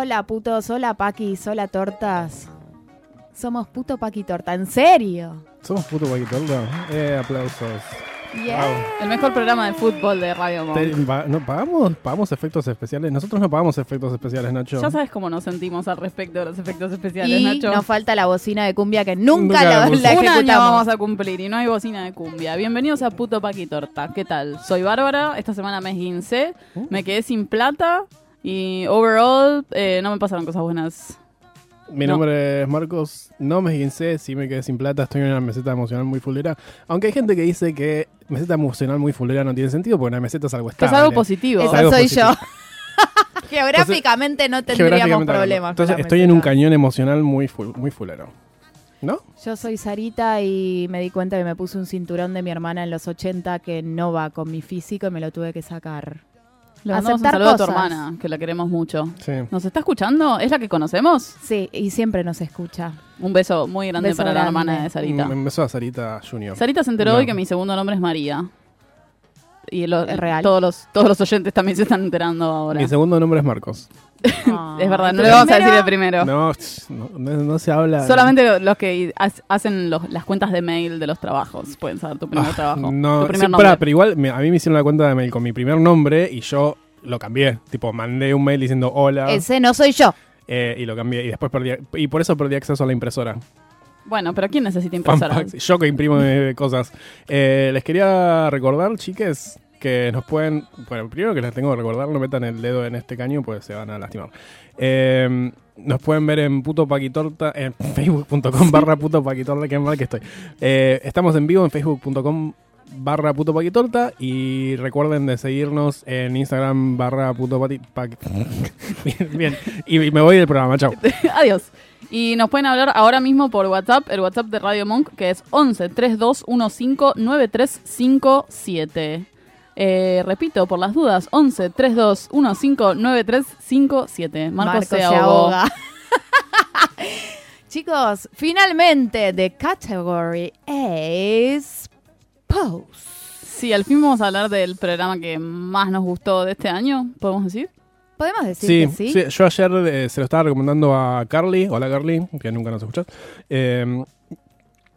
Hola putos, hola paquis, hola tortas. Somos puto paqui torta, ¿en serio? Somos puto Paquitorta. Eh, aplausos. Yeah. El mejor programa de fútbol de Radio Monk. Te- pa- ¿no, ¿pagamos, ¿Pagamos efectos especiales? Nosotros no pagamos efectos especiales, Nacho. Ya sabes cómo nos sentimos al respecto de los efectos especiales, Y Nacho. nos falta la bocina de cumbia que nunca, Nunca la, la la pusimos. Un año ejecutamos. vamos a cumplir y no hay bocina de cumbia. Bienvenidos a Puto Paqui Torta. ¿Qué tal? Soy Bárbara, esta semana me esguincé, me quedé sin plata y overall eh, no me pasaron cosas buenas. Mi No. nombre es Marcos. No me esguincé, sí me quedé sin plata. Estoy en una meseta emocional muy fulera. Aunque hay gente que dice que meseta emocional muy fulera no tiene sentido porque una meseta es algo Que es estable. algo positivo. Es Esa algo soy positivo. yo. Geográficamente no tendríamos Geográficamente problemas. Entonces estoy en un cañón emocional muy, fu- muy fulero. ¿No? Yo soy Sarita y me di cuenta que me puse un cinturón de mi hermana en los 80 que no va con mi físico y me lo tuve que sacar. Le mandamos un saludo a tu hermana, que la queremos mucho. Sí. ¿Nos está escuchando? ¿Es la que conocemos? Sí, y siempre nos escucha. Un beso muy grande Beso para la hermana de Sarita. Me empezó a Sarita Junior. Sarita se enteró No. hoy que mi segundo nombre es María. Y lo- ¿Es real? Todos, los, todos los oyentes también se están enterando ahora. Mi segundo nombre es Marcos. Es verdad, no ¿Tu le vamos a decir el primero. No, no, no- no se habla. Solamente los que ha- hacen los- las cuentas de mail de los trabajos pueden saber tu primer Ah, trabajo. No, tu sí, primer nombre. pero igual me- a mí me hicieron la cuenta de mail con mi primer nombre y yo lo cambié. Tipo, mandé un mail diciendo hola Ese no soy yo. eh, y lo cambié. Y después perdí. Y por eso perdí acceso a la impresora. Bueno, pero ¿quién necesita impresora? Yo que imprimo eh, cosas. Eh, les quería recordar, chiques, que nos pueden. Bueno, primero que les tengo que recordar, no metan el dedo en este caño, pues se van a lastimar. Eh, nos pueden ver en puto paquitorta, en facebook.com barra puto paquitorta, qué mal que estoy. Eh, estamos en vivo en facebook.com barra puto paquitorta y recuerden de seguirnos en Instagram barra puto pati- bien, bien. Y, y me voy del programa, chao. Adiós. Y nos pueden hablar ahora mismo por WhatsApp, el WhatsApp de Radio Monk, que es 11 3215 9357. Eh, repito, por las dudas, 11 3215 9357. Marcos Marco se se ahogó. ahoga. Chicos, finalmente, the category is pose. Sí, al fin vamos a hablar del programa que más nos gustó de este año, ¿podemos decir? ¿Podemos decir Sí, que sí? sí, yo ayer eh, se lo estaba recomendando a Carly, hola Carly, que nunca nos escuchas. Eh,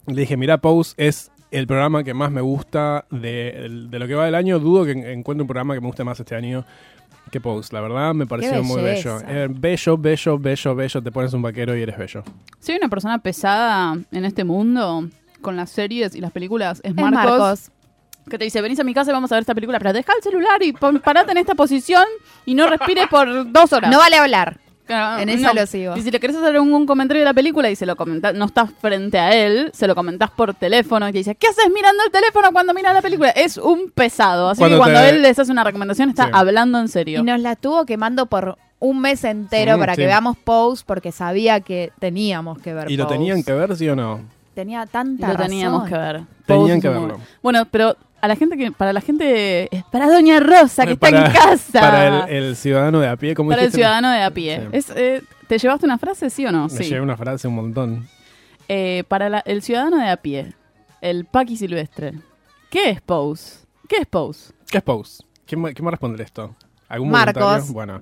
le dije, mira, Pose es el programa que más me gusta de, de lo que va del año. Dudo que en- encuentre un programa que me guste más este año que Pose. La verdad me pareció muy bello. Eh, bello, bello, bello, bello. Te pones un vaquero y eres bello. Si hay una persona pesada en este mundo con las series y las películas, es Es Marcos, Marcos. que te dice, venís a mi casa y vamos a ver esta película, pero deja el celular y parate en esta posición y no respires por dos horas. No vale hablar. En eso lo sigo. Y si le querés hacer un comentario de la película y se lo comentás, no estás frente a él, se lo comentás por teléfono y te dice, ¿qué haces mirando el teléfono cuando miras la película? Es un pesado. Así Cuando que cuando te- él les hace una recomendación está Sí. hablando en serio. Y nos la estuvo quemando por un mes entero Sí, para sí. que veamos Pose porque sabía que teníamos que ver ¿Y lo tenían que ver, sí o no? Tenía Y tanta lo teníamos que ver. Tenían Pose que verlo. Bueno, pero a la gente que, para la gente, para Doña Rosa que está en casa. Para el, el ciudadano de a pie, como Para el ciudadano de a pie. Sí. Es, eh, ¿Te llevaste una frase, sí o no? Me sí. llevé una frase un montón. Eh, para la- el ciudadano de a pie, el Paqui Silvestre, ¿qué es Pose? ¿Qué es Pose? ¿Qué es Pose? ¿Quién, me- quién me responde esto? ¿Algún Marcos. voluntario? Bueno,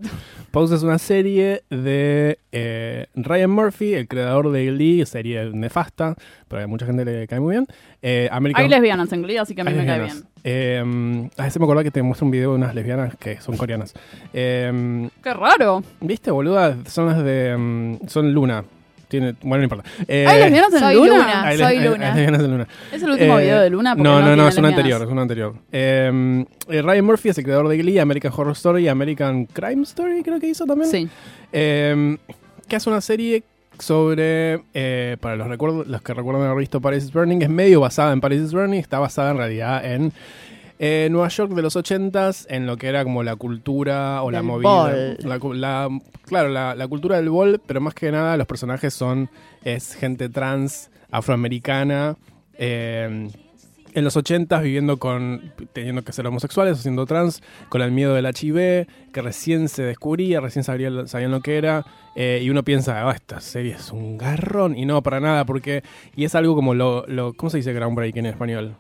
Pose es una serie de eh, Ryan Murphy, el creador de Glee, serie nefasta, pero a mucha gente le cae muy bien. Eh, American Hay lesbianas en Glee, así que a mí Hay me cae lesbianas. bien. Eh, a veces me acordaba que te muestra un video de unas lesbianas que son coreanas. Eh, ¡Qué raro! ¿Viste, boluda? Son las de... mm, son Luna. Tiene, bueno, no importa. Eh, ¿Hay lesbianas en Soy Luna? Luna. hay soy hay- Luna. hay lesbianas en Luna. ¿Es el último Eh, video de Luna? No, no, no, tiene es un anterior, es un anterior. Eh, eh, Ryan Murphy es el creador de Glee, American Horror Story, American Crime Story, creo que hizo también. Sí. Eh, que hace una serie sobre, eh, para los, recuerdos, los que recuerdan haber visto Paris is Burning, es medio basada en Paris is Burning, está basada en realidad en eh, Nueva York de los 80s, en lo que era como la cultura o la movida. ball. La, la- claro, la, la cultura del bol, pero más que nada los personajes son, es gente trans, afroamericana, eh, en los 80s viviendo con, teniendo que ser homosexuales o siendo trans, con el miedo del HIV, que recién se descubría, recién sabía- sabían lo que era, eh, y uno piensa, ah, esta serie es un garrón, y no, para nada, porque, y es algo como lo, lo ¿cómo se dice groundbreaking en español?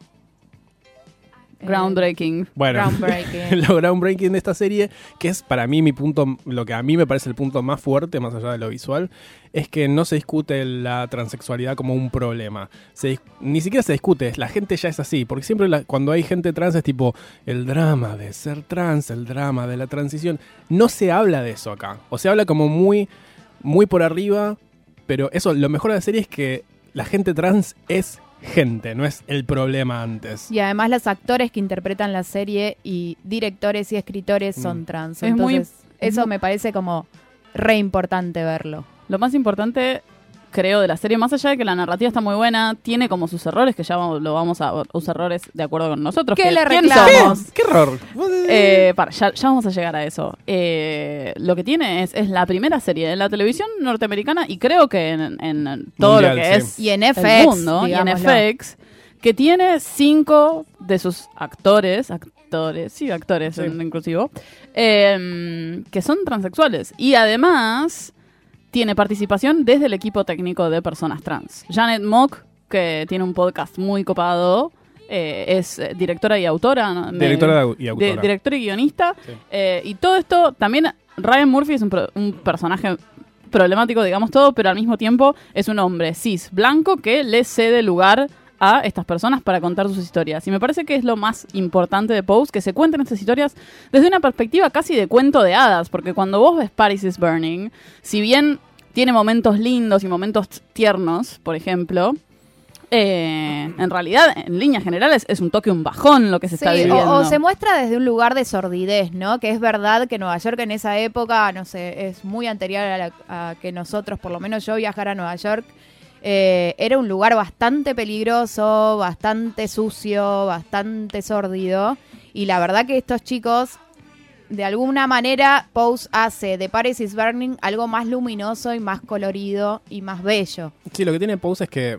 Groundbreaking. Bueno, Groundbreaking. lo groundbreaking de esta serie, que es para mí mi punto, lo que a mí me parece el punto más fuerte, más allá de lo visual, es que no se discute la transexualidad como un problema. Se ni siquiera se discute, la gente ya es así, porque siempre la- cuando hay gente trans es tipo el drama de ser trans, el drama de la transición. No se habla de eso acá, o se habla como muy, muy por arriba, pero eso, lo mejor de la serie es que la gente trans es gente, no es el problema antes. Y además los actores que interpretan la serie y directores y escritores son Mm. trans. Es muy- Entonces, eso me parece como re importante verlo. Lo más importante, creo, de la serie, más allá de que la narrativa está muy buena, tiene como sus errores, que ya lo vamos a usar errores de acuerdo con nosotros. ¿Qué que- le somos? ¡Qué error! Eh, para, ya, ya vamos a llegar a eso. Eh, lo que tiene es, es la primera serie de la televisión norteamericana y creo que en, en todo Mundial, lo que sí. es Y en el FX, mundo y en. FX, que tiene cinco de sus actores, actores, sí, actores Sí. en inclusivo, eh, que son transexuales. Y además tiene participación desde el equipo técnico de personas trans. Janet Mock, que tiene un podcast muy copado, eh, es eh, directora y autora. ¿no? Me- Directora y de- y guionista. Sí. Eh, y todo esto, también Ryan Murphy es un, pro- un personaje problemático, digamos todo, pero al mismo tiempo es un hombre cis, blanco, que le cede lugar a estas personas para contar sus historias. Y me parece que es lo más importante de Pose, que se cuenten estas historias desde una perspectiva casi de cuento de hadas, porque cuando vos ves Paris is Burning, si bien tiene momentos lindos y momentos tiernos, por ejemplo, eh, en realidad, en líneas generales, es un toque, un bajón lo que se está viviendo. o, o se muestra desde un lugar de sordidez, ¿no? Que es verdad que Nueva York en esa época, no sé, es muy anterior a, la- a que nosotros, por lo menos yo, viajara a Nueva York. Eh, era un lugar bastante peligroso, bastante sucio, bastante sórdido. Y la verdad que estos chicos, de alguna manera, Pose hace de Paris is Burning algo más luminoso y más colorido y más bello. Sí, lo que tiene Pose es que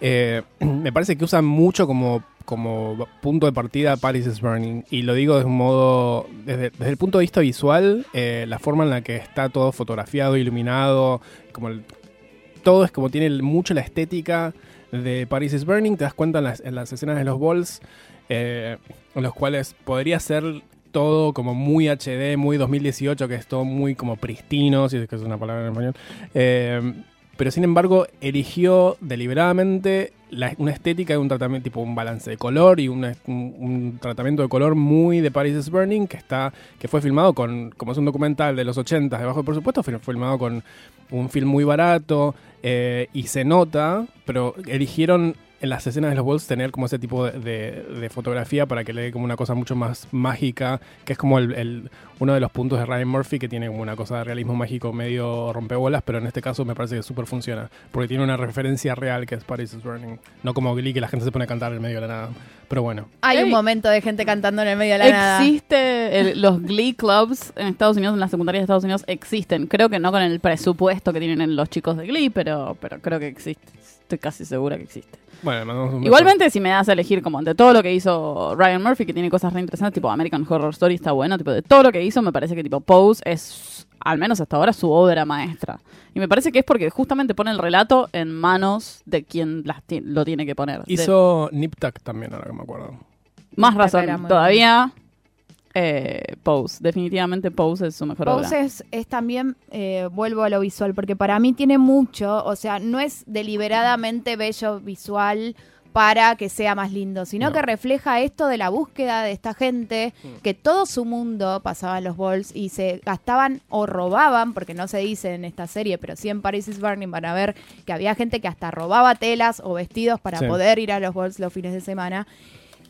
eh, me parece que usan mucho como, como punto de partida Paris is Burning. Y lo digo de un modo, desde, desde el punto de vista visual, eh, la forma en la que está todo fotografiado, iluminado, como el- todo es como tiene mucho la estética de Paris is Burning. Te das cuenta en las, en las escenas de los balls, eh, en los cuales podría ser todo como muy HD, muy 2018, que es todo muy como pristino, si es que es una palabra en español. Eh, pero sin embargo eligió deliberadamente una estética y un tratamiento, tipo un balance de color y un, un tratamiento de color muy de Paris is Burning que está que fue filmado con, como es un documental de los 80 de bajo presupuesto, fue filmado con un film muy barato eh, y se nota, pero eligieron en las escenas de los Bulls tener como ese tipo de, de- fotografía para que le dé como una cosa mucho más mágica, que es como el- uno de los puntos de Ryan Murphy que tiene como una cosa de realismo mágico medio rompebolas, pero en este caso me parece que súper funciona, porque tiene una referencia real que es Paris is Burning, no como Glee que la gente se pone a cantar en medio de la nada, pero bueno. Hay un Ey. momento de gente cantando en el medio de la nada. Existe el- los Glee Clubs en Estados Unidos, en las secundarias de Estados Unidos existen. Creo que no con el presupuesto que tienen los chicos de Glee, pero, pero creo que existe. Estoy casi segura que existe. Bueno, un. Igualmente, si me das a elegir como de todo lo que hizo Ryan Murphy, que tiene cosas re interesantes, tipo American Horror Story está bueno, tipo de todo lo que hizo, me parece que tipo Pose es, al menos hasta ahora, su obra maestra. Y me parece que es porque justamente pone el relato en manos de quien las ti- lo tiene que poner. De- Hizo Nip Tuck también, ahora que me acuerdo. más razón todavía. eh, Pose. Definitivamente Pose es su mejor obra. Pose es, es también, eh, vuelvo a lo visual, porque para mí tiene mucho, o sea, no es deliberadamente bello visual para que sea más lindo, sino No. que refleja esto de la búsqueda de esta gente, que todo su mundo pasaba en los balls y se gastaban o robaban, porque no se dice en esta serie, pero sí en Paris is Burning van a ver que había gente que hasta robaba telas o vestidos para Sí. poder ir a los balls los fines de semana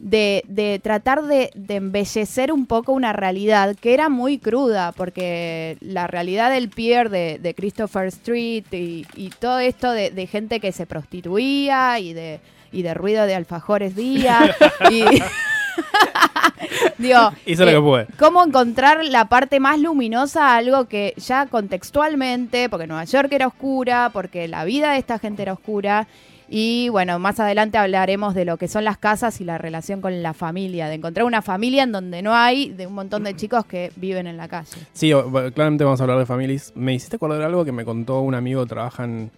de, de tratar de, de embellecer un poco una realidad que era muy cruda, porque la realidad del pier de, de Christopher Street y, y todo esto de, de gente que se prostituía y de, y de ruido de alfajores día. y, digo, Hice lo eh, que pude. cómo encontrar la parte más luminosa a algo que ya contextualmente, porque Nueva York era oscura, porque la vida de esta gente era oscura. Y bueno, más adelante hablaremos de lo que son las casas y la relación con la familia, de encontrar una familia en donde no hay de un montón de chicos que viven en la calle. Sí, claramente vamos a hablar de familias. Me hiciste acordar algo que me contó un amigo que trabaja en...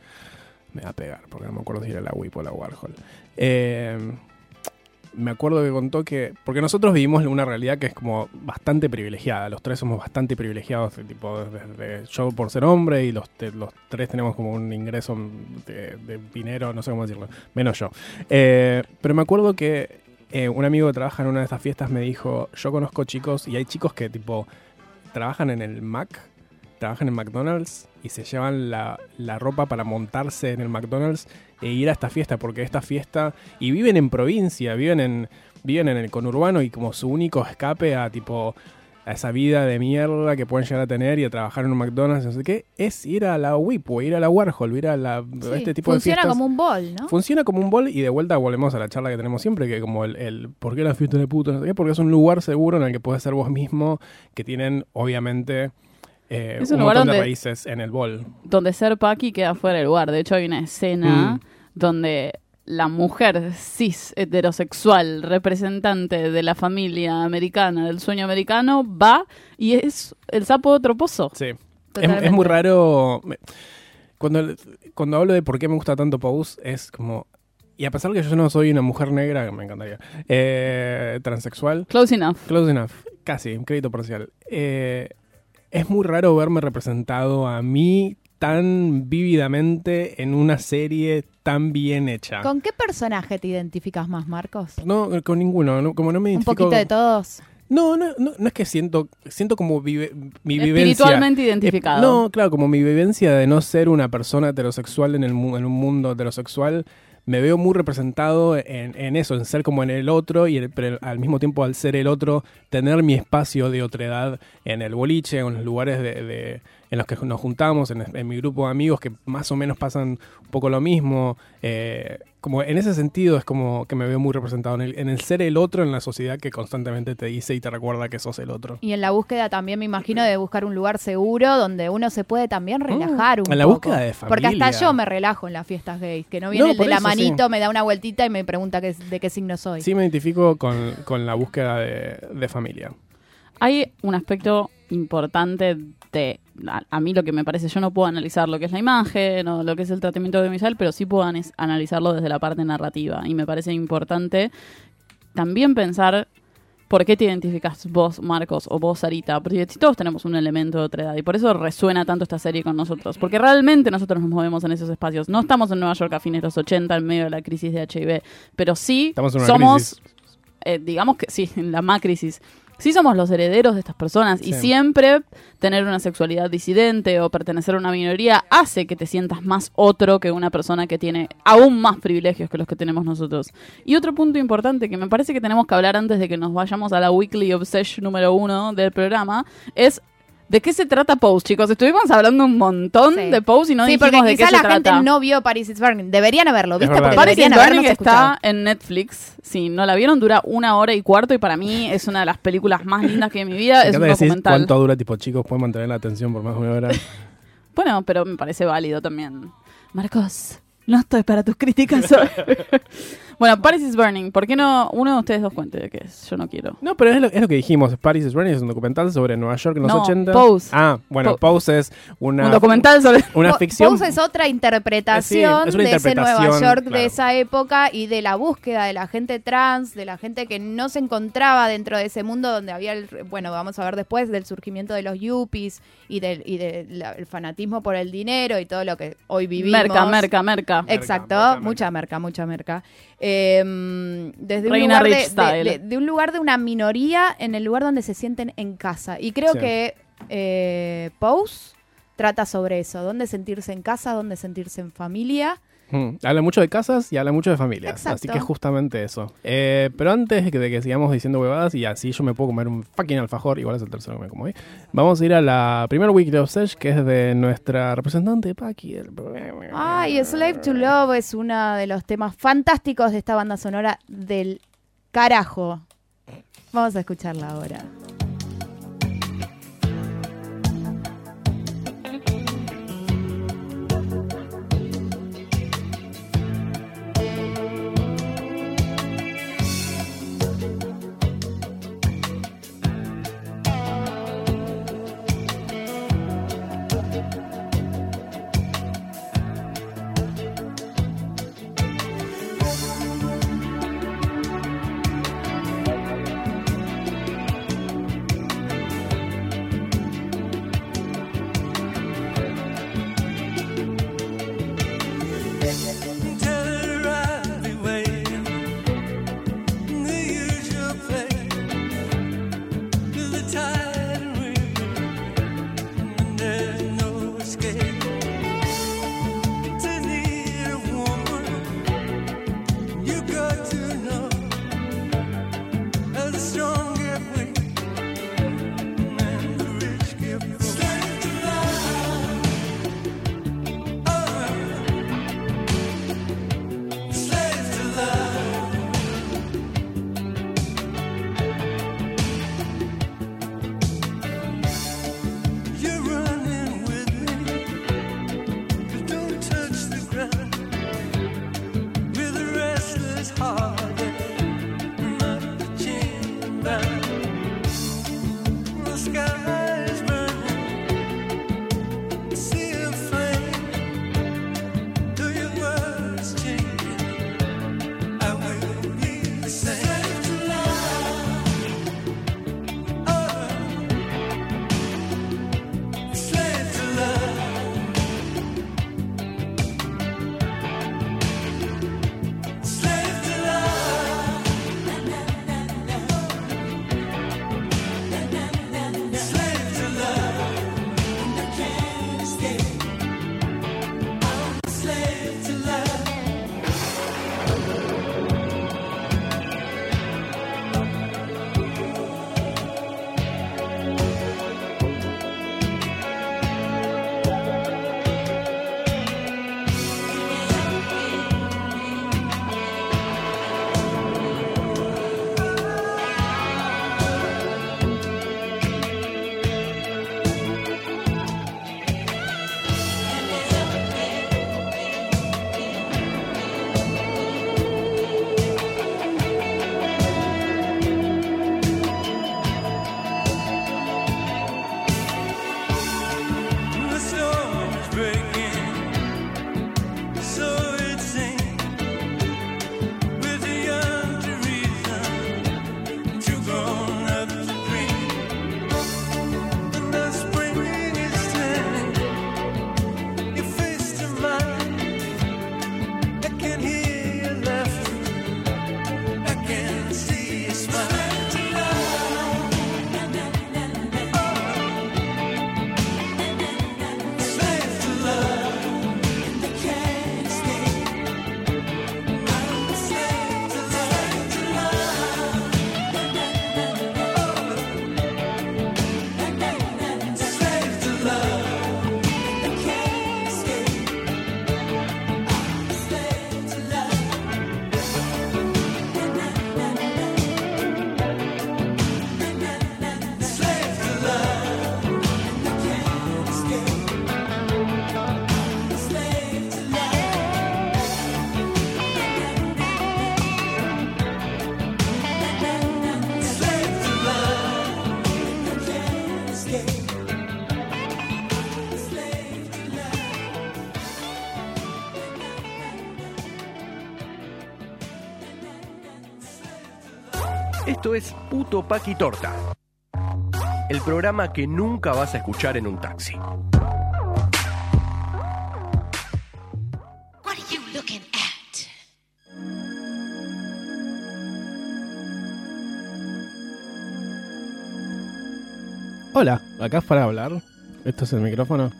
Me va a pegar, porque no me acuerdo si era la WIP o la Warhol. Eh, me acuerdo que contó que... Porque nosotros vivimos una realidad que es como bastante privilegiada. Los tres somos bastante privilegiados, tipo, desde yo por ser hombre y los, los tres tenemos como un ingreso de, de dinero, no sé cómo decirlo, menos yo. Eh, pero me acuerdo que eh, un amigo que trabaja en una de estas fiestas me dijo, yo conozco chicos y hay chicos que tipo trabajan en el Mac, trabajan en McDonald's y se llevan la, la ropa para montarse en el McDonald's e ir a esta fiesta, porque esta fiesta, y viven en provincia, viven en, viven en el conurbano y como su único escape a tipo a esa vida de mierda que pueden llegar a tener y a trabajar en un McDonald's, no sé qué, es ir a la WIP o ir a la Warhol, ir a la, Sí, este tipo de funciona fiestas. como un bol, ¿no? Funciona como un bol y de vuelta volvemos a la charla que tenemos siempre, que como el, el ¿por qué la fiesta de puto? No sé qué, porque es un lugar seguro en el que puedes ser vos mismo, que tienen obviamente eh, Es un, un lugar montón de raíces en el bol. donde ser Paki queda fuera del lugar. De hecho, hay una escena Mm. donde la mujer cis heterosexual representante de la familia americana, del sueño americano, va y es el sapo de otro pozo. Sí. Es, muy raro. Cuando, cuando hablo de por qué me gusta tanto Pose, es como. Y a pesar que yo no soy una mujer negra, que me encantaría, eh, transexual, Close enough. Close enough. Casi, un crédito parcial. Eh, es muy raro verme representado a mí tan vívidamente en una serie tan bien hecha. ¿Con qué personaje te identificas más, Marcos? No, con ninguno. no- como no me Un identifico... poquito de todos. No, no, no, no es que siento, siento como vive- mi vivencia. Espiritualmente identificado. Eh, no, claro, como mi vivencia de no ser una persona heterosexual en, el, mu- en un mundo heterosexual, me veo muy representado en, en eso, en ser como en el otro, y el- pero al mismo tiempo al ser el otro, tener mi espacio de otredad en el boliche, en los lugares de, de- en los que nos juntamos, en, en mi grupo de amigos que más o menos pasan un poco lo mismo. eh, como en ese sentido es como que me veo muy representado en el, en el ser el otro en la sociedad que constantemente te dice y te recuerda que sos el otro. Y en la búsqueda también me imagino de buscar un lugar seguro donde uno se puede también relajar un Mm. en la poco. búsqueda de Porque hasta familia. yo me relajo en las fiestas gays, que no viene No, el de la manito, sí. me da una vueltita y me pregunta qué, de qué signo soy. Sí me identifico con, con la búsqueda de, de familia. Hay un aspecto importante de. A, a mí lo que me parece, yo no puedo analizar lo que es la imagen o lo que es el tratamiento audiovisual, pero sí puedo analizarlo desde la parte narrativa. Y me parece importante también pensar por qué te identificas vos, Marcos, o vos, Sarita. Porque si todos tenemos un elemento de otra edad. Y por eso resuena tanto esta serie con nosotros. Porque realmente nosotros nos movemos en esos espacios. No estamos en Nueva York a fines de los 80 en medio de la crisis de HIV. Pero sí somos eh, digamos que sí, en la macrisis. Sí somos los herederos de estas personas y siempre tener una sexualidad disidente o pertenecer a una minoría hace que te sientas más otro que una persona que tiene aún más privilegios que los que tenemos nosotros. Y otro punto importante que me parece que tenemos que hablar antes de que nos vayamos a la Weekly Obsession número uno del programa es ¿de qué se trata Pose, chicos? Estuvimos hablando un montón Sí. de Pose y no sí, dijimos porque de qué quizá se la gente trata. no vio Paris is Burning. Deberían haberlo visto verdad. porque Paris is Burning está escuchado. en Netflix. Si no la vieron, dura una hora y cuarto y para mí es una de las películas más lindas que vi en mi vida. Es un documental. cuánto dura, tipo, chicos, pueden mantener la atención por más de una hora. Bueno, pero me parece válido también. Marcos, no estoy para tus críticas hoy. Bueno, Paris is Burning. ¿Por qué no uno de ustedes dos cuente de qué es? Yo no quiero. No, pero es lo, es lo que dijimos. Paris is Burning es un documental sobre Nueva York en los No, 80. Pose. Ah, bueno, Po- Pose es una, Un documental sobre... una ficción. Pose es otra interpretación Sí, es una de ese Nueva York claro. de esa época y de la búsqueda de la gente trans, de la gente que no se encontraba dentro de ese mundo donde había, el, bueno, vamos a ver después del surgimiento de los yuppies y del y del la- el fanatismo por el dinero y todo lo que hoy vivimos. Merca, merca, merca. Exacto, Merca, merca, mucha merca, mucha merca. Eh, desde un Reina lugar de, Rich style. de- de- de un lugar de una minoría en el lugar donde se sienten en casa. Y creo Sí. que eh, Pose trata sobre eso, dónde sentirse en casa, dónde sentirse en familia. Mm, Habla mucho de casas y habla mucho de familias. Exacto. Así que es justamente eso. Eh, pero antes de que, de sigamos diciendo huevadas y así yo me puedo comer un fucking alfajor, igual es el tercero que me como hoy, vamos a ir a la primera Weekly of Sesh, que es de nuestra representante Paki. Ay, Slave to Love es uno de los temas fantásticos de esta banda sonora del carajo. Vamos a escucharla ahora. Es Puto Paqui Torta. El programa que nunca vas a escuchar en un taxi. Hola, acá es para hablar. Esto es el micrófono.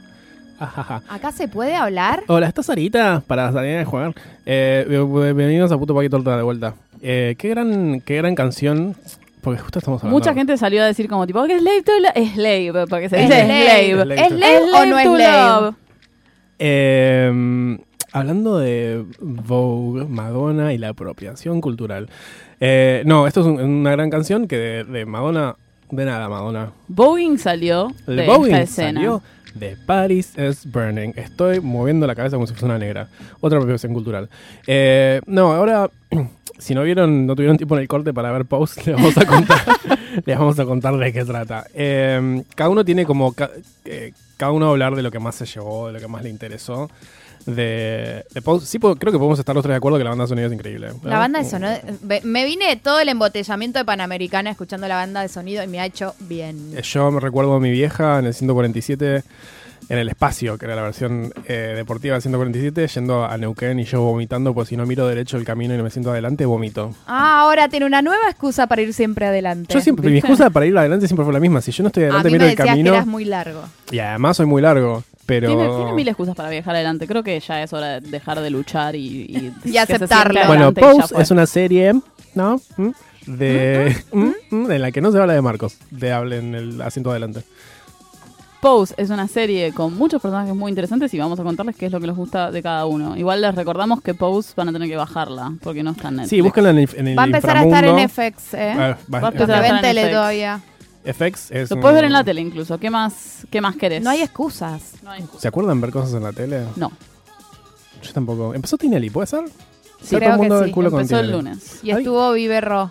Ajaja. ¿Acá se puede hablar? Hola, ¿estás Sarita? Para salir a jugar. Eh, bienvenidos a Puto Paquito Torta de vuelta. Eh, qué gran, qué gran canción. Porque justo estamos hablando. Mucha gente salió a decir como tipo, ¿qué es slave to love? Slave, porque se Es dice slave. slave. ¿Es slave o no es slave? Eh, hablando de Vogue, Madonna y la apropiación cultural. Eh, no, esto es un- una gran canción que de, de Madonna, de nada Madonna. Boeing salió de Boeing esta escena. salió de Paris is Burning. Estoy moviendo la cabeza como si fuese una negra. Otra apropiación cultural. Eh, no, ahora, si no vieron, no tuvieron tiempo en el corte para ver post, les vamos a contar, les vamos a contar de qué trata. Eh, cada uno tiene como, eh, cada uno hablar de lo que más se llevó, de lo que más le interesó. De, de Pose. Sí, puedo- creo que podemos estar los tres de acuerdo que la banda de sonido es increíble. La banda de sonido. ve- Me vine todo el embotellamiento de Panamericana escuchando la banda de sonido y me ha hecho bien. Eh, Yo me recuerdo a mi vieja en el 147 en el espacio, que era la versión eh, deportiva del 147, yendo a Neuquén y yo vomitando, pues si no miro derecho el camino y no me siento adelante, vomito. Ah, ahora tiene una nueva excusa para ir siempre adelante. Yo siempre, mi excusa para ir adelante siempre fue la misma. Si yo no estoy A adelante, mí miro me el decías que camino. eras muy largo. Y además soy muy largo. Pero. Tiene, tiene mil excusas para viajar adelante. Creo que ya es hora de dejar de luchar y, y, Y siente Bueno, Pose es una serie, ¿no? ¿Mm? De. ¿Mm? ¿Mm? En la que no se habla de Marcos, de hable en el asiento adelante. Pose es una serie con muchos personajes muy interesantes y vamos a contarles qué es lo que les gusta de cada uno. Igual les recordamos que Pose van a tener que bajarla porque no está en Netflix. Sí, búsquenla en el, en el Va a empezar a estar en. FX, ¿eh? Ah, va- Va a empezar a estar en tele FX. todavía. FX es. Lo un- puedes ver en la tele incluso. ¿Qué más, qué más querés? No hay excusas. No hay excusa. ¿Se acuerdan ver cosas en la tele? No. Yo tampoco. ¿Empezó Tinelli, puede ser? Sí, creo todo el mundo que del sí. culo con Empezó el Tinelli. lunes. Y Ay. estuvo Viverro.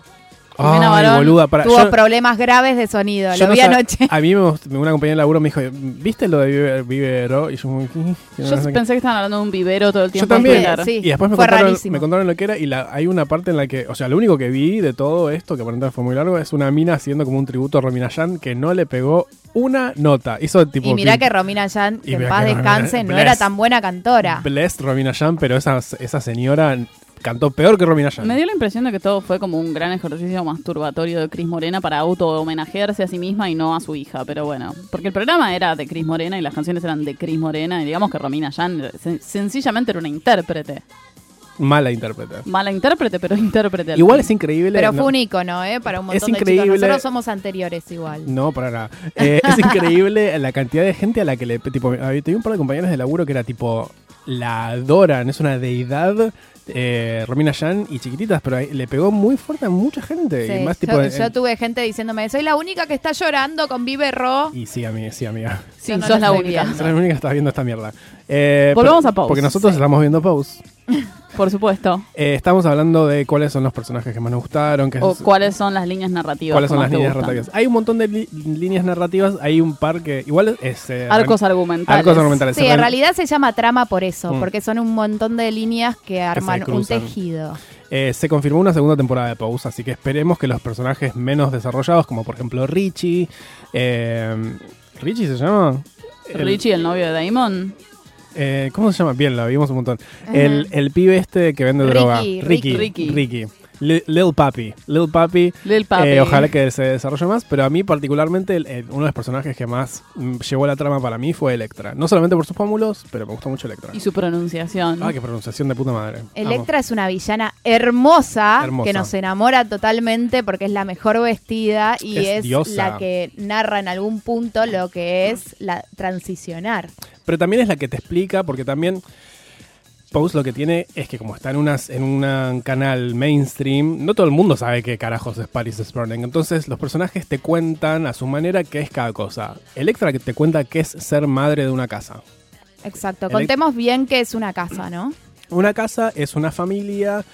Jimena Ay, Barón boluda, para. Tuvo yo- problemas graves de sonido. yo Lo no vi anoche. A mí me, una compañera de laburo me dijo, ¿viste lo de Vive- Vivero? Y yo, como, no Yo qué. pensé que estaban hablando de un vivero todo el Yo tiempo. también. Sí. Y después me Fue contaron, rarísimo. me contaron lo que era y la- hay una parte en la que, o sea, lo único que vi de todo esto, que aparentemente fue muy largo, es una mina haciendo como un tributo a Romina Yan que no le pegó una nota. Hizo tipo... Y mirá que Romina Yan, que en paz Romina- descanse, no Bless. era tan buena cantora. Blessed Romina Yan, pero esa, esa señora cantó peor que Romina Yan. Me dio la impresión de que todo fue como un gran ejercicio masturbatorio de Cris Morena para auto-homenajearse a sí misma y no a su hija. Pero bueno, porque el programa era de Cris Morena y las canciones eran de Cris Morena. Y digamos que Romina Yan sen- sencillamente era una intérprete. Mala intérprete. Mala intérprete, pero intérprete. al Igual fin. es increíble. Pero no- fue un icono, ¿eh? Para un montón Es de increíble. chicos. Nosotros somos anteriores igual. No, para nada. Eh, es increíble la cantidad de gente a la que le... Tipo, había- tenía un par de compañeros de laburo que era tipo... La adoran, es una deidad. Eh, Romina Yan y chiquititas, pero le pegó muy fuerte a mucha gente. Sí, Y más yo, tipo... en- yo tuve gente diciéndome, soy la única que está llorando con Vive Ro. Y sí, amiga, sí, amiga. Sí, yo no sos la única. Sos la única que está viendo esta mierda. Eh, Volvamos pero- a Pose. Porque nosotros Sí. estamos viendo Pose. Por supuesto. Eh, estamos hablando de cuáles son los personajes que más nos gustaron. O es- cuáles son las líneas narrativas. cuáles que son más las te líneas gustan. narrativas. Hay un montón de li- líneas narrativas. Hay un par que... Igual es... eh, Arcos argumentales. Arcos argumentales. Sí, en Real- realidad se llama trama por eso, Mm. porque son un montón de líneas que arman un tejido. Eh, se confirmó una segunda temporada de Pose, así que esperemos que los personajes menos desarrollados, como por ejemplo Richie, eh, ¿Richie se llama? El- Richie, el novio de Damon. Eh, ¿Cómo se llama? Bien, lo vimos un montón. El, el pibe este que vende Ricky, droga. Ricky. Ricky. Ricky. Li- Lil Papi. Lil Papi. Lil Papi. eh, ojalá que se desarrolle más, pero a mí particularmente el- el- uno de los personajes que más mm, llevó la trama para mí fue Electra. No solamente por sus pómulos, pero me gustó mucho Electra. Y su pronunciación. Ah, qué pronunciación de puta madre. Amo. Electra es una villana hermosa, Hermosa. que nos enamora totalmente porque es la mejor vestida y Es es, diosa. la que narra en algún punto lo que es la transicionar. Pero también es la que te explica, porque también Pose lo que tiene es que como está en, unas, en un canal mainstream, no todo el mundo sabe qué carajos es Paris is Burning. Entonces los personajes te cuentan a su manera qué es cada cosa. Electra que te cuenta qué es ser madre de una casa. Exacto. Contemos bien que es una casa, ¿no? Una casa es una familia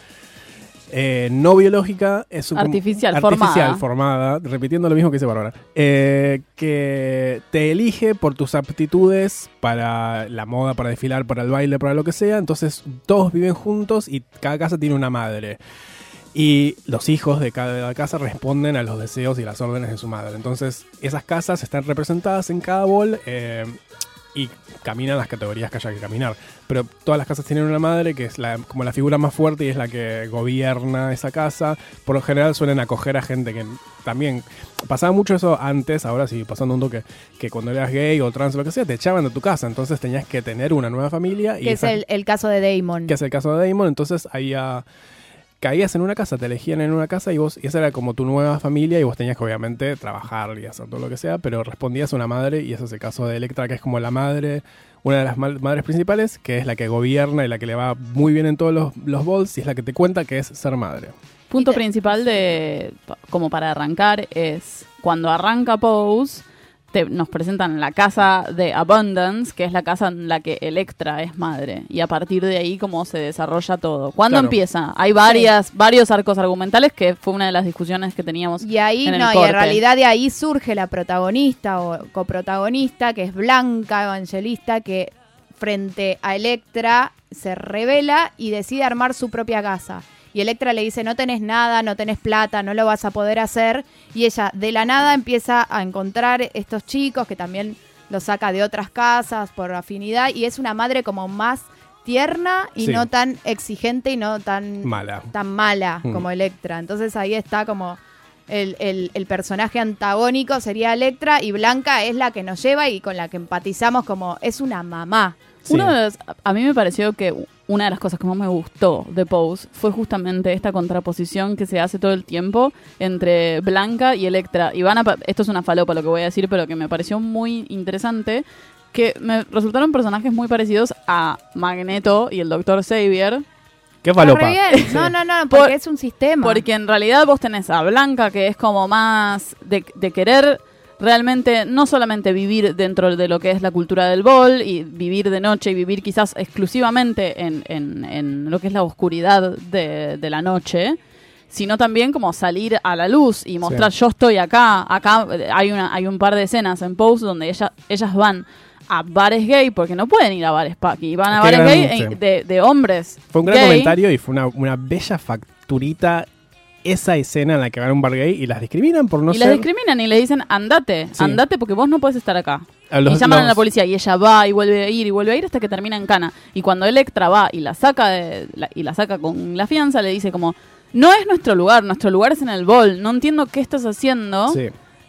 eh, no biológica, es Artificial, artificial, formada. formada, repitiendo lo mismo que dice Bárbara, eh, que te elige por tus aptitudes para la moda, para desfilar, para el baile, para lo que sea. Entonces todos viven juntos y cada casa tiene una madre. Y los hijos de cada casa responden a los deseos y las órdenes de su madre. Entonces, esas casas están representadas en cada bol eh, y caminan las categorías que haya que caminar. Pero todas las casas tienen una madre que es la, como la figura más fuerte y es la que gobierna esa casa. Por lo general suelen acoger a gente que también pasaba mucho eso antes, ahora sigue pasando un toque, que cuando eras gay o trans o lo que sea, te echaban de tu casa. Entonces tenías que tener una nueva familia. Y Que es el caso de Damon. que es el caso de Damon, entonces ahí ah, caías en una casa, te elegían en una casa y vos, y esa era como tu nueva familia y vos tenías que obviamente trabajar y hacer todo lo que sea, pero respondías a una madre y ese es el caso de Electra, que es como la madre, una de las madres principales, que es la que gobierna y la que le va muy bien en todos los, los balls y es la que te cuenta que es ser madre. Punto principal de, como para arrancar, es cuando arranca Pose, te- nos presentan la casa de Abundance, que es la casa en la que Electra es madre. Y a partir de ahí, cómo se desarrolla todo. ¿Cuándo Claro. empieza? Hay varias, varios arcos argumentales, que fue una de las discusiones que teníamos. Y ahí, en el no, y en realidad de ahí surge la protagonista o coprotagonista, que es Blanca Evangelista, que frente a Electra se revela y decide armar su propia casa. Y Electra le dice, no tenés nada, no tenés plata, no lo vas a poder hacer. Y ella de la nada empieza a encontrar estos chicos que también los saca de otras casas por afinidad. Y es una madre como más tierna y Sí. no tan exigente y no tan Mala. tan mala Mm. como Electra. Entonces ahí está como el, el- el personaje antagónico sería Electra y Blanca es la que nos lleva y con la que empatizamos como es una mamá. Sí. Uno de los- a mí me pareció que una de las cosas que más me gustó de Pose fue justamente esta contraposición que se hace todo el tiempo entre Blanca y Electra. Y van a esto es una falopa lo que voy a decir, pero que me pareció muy interesante, que me resultaron personajes muy parecidos a Magneto y el Doctor Xavier, ¿Qué falopa? bien. No, no, no, porque Por- es un sistema. Porque en realidad vos tenés a Blanca, que es como más de, de querer realmente no solamente vivir dentro de lo que es la cultura del bol y vivir de noche y vivir quizás exclusivamente en, en- en lo que es la oscuridad de, de la noche, sino también como salir a la luz y mostrar yo estoy acá, acá eh, hay una hay un par de escenas en Pose donde ella, ellas van a bares gay porque no pueden ir a bares paqui, van a bares gay de, de hombres. Fue un gran gay. comentario y fue una, una bella facturita esa escena en la que van a un bar gay y las discriminan por no y ser... las discriminan y le dicen, andate, Sí. andate porque vos no puedes estar acá. los- y llaman a la policía y ella va y vuelve a ir y vuelve a ir hasta que termina en cana. Y cuando Electra va y la saca de, la- y la saca con la fianza, le dice como, no es nuestro lugar, nuestro lugar es en el bol, no entiendo qué estás haciendo, Sí.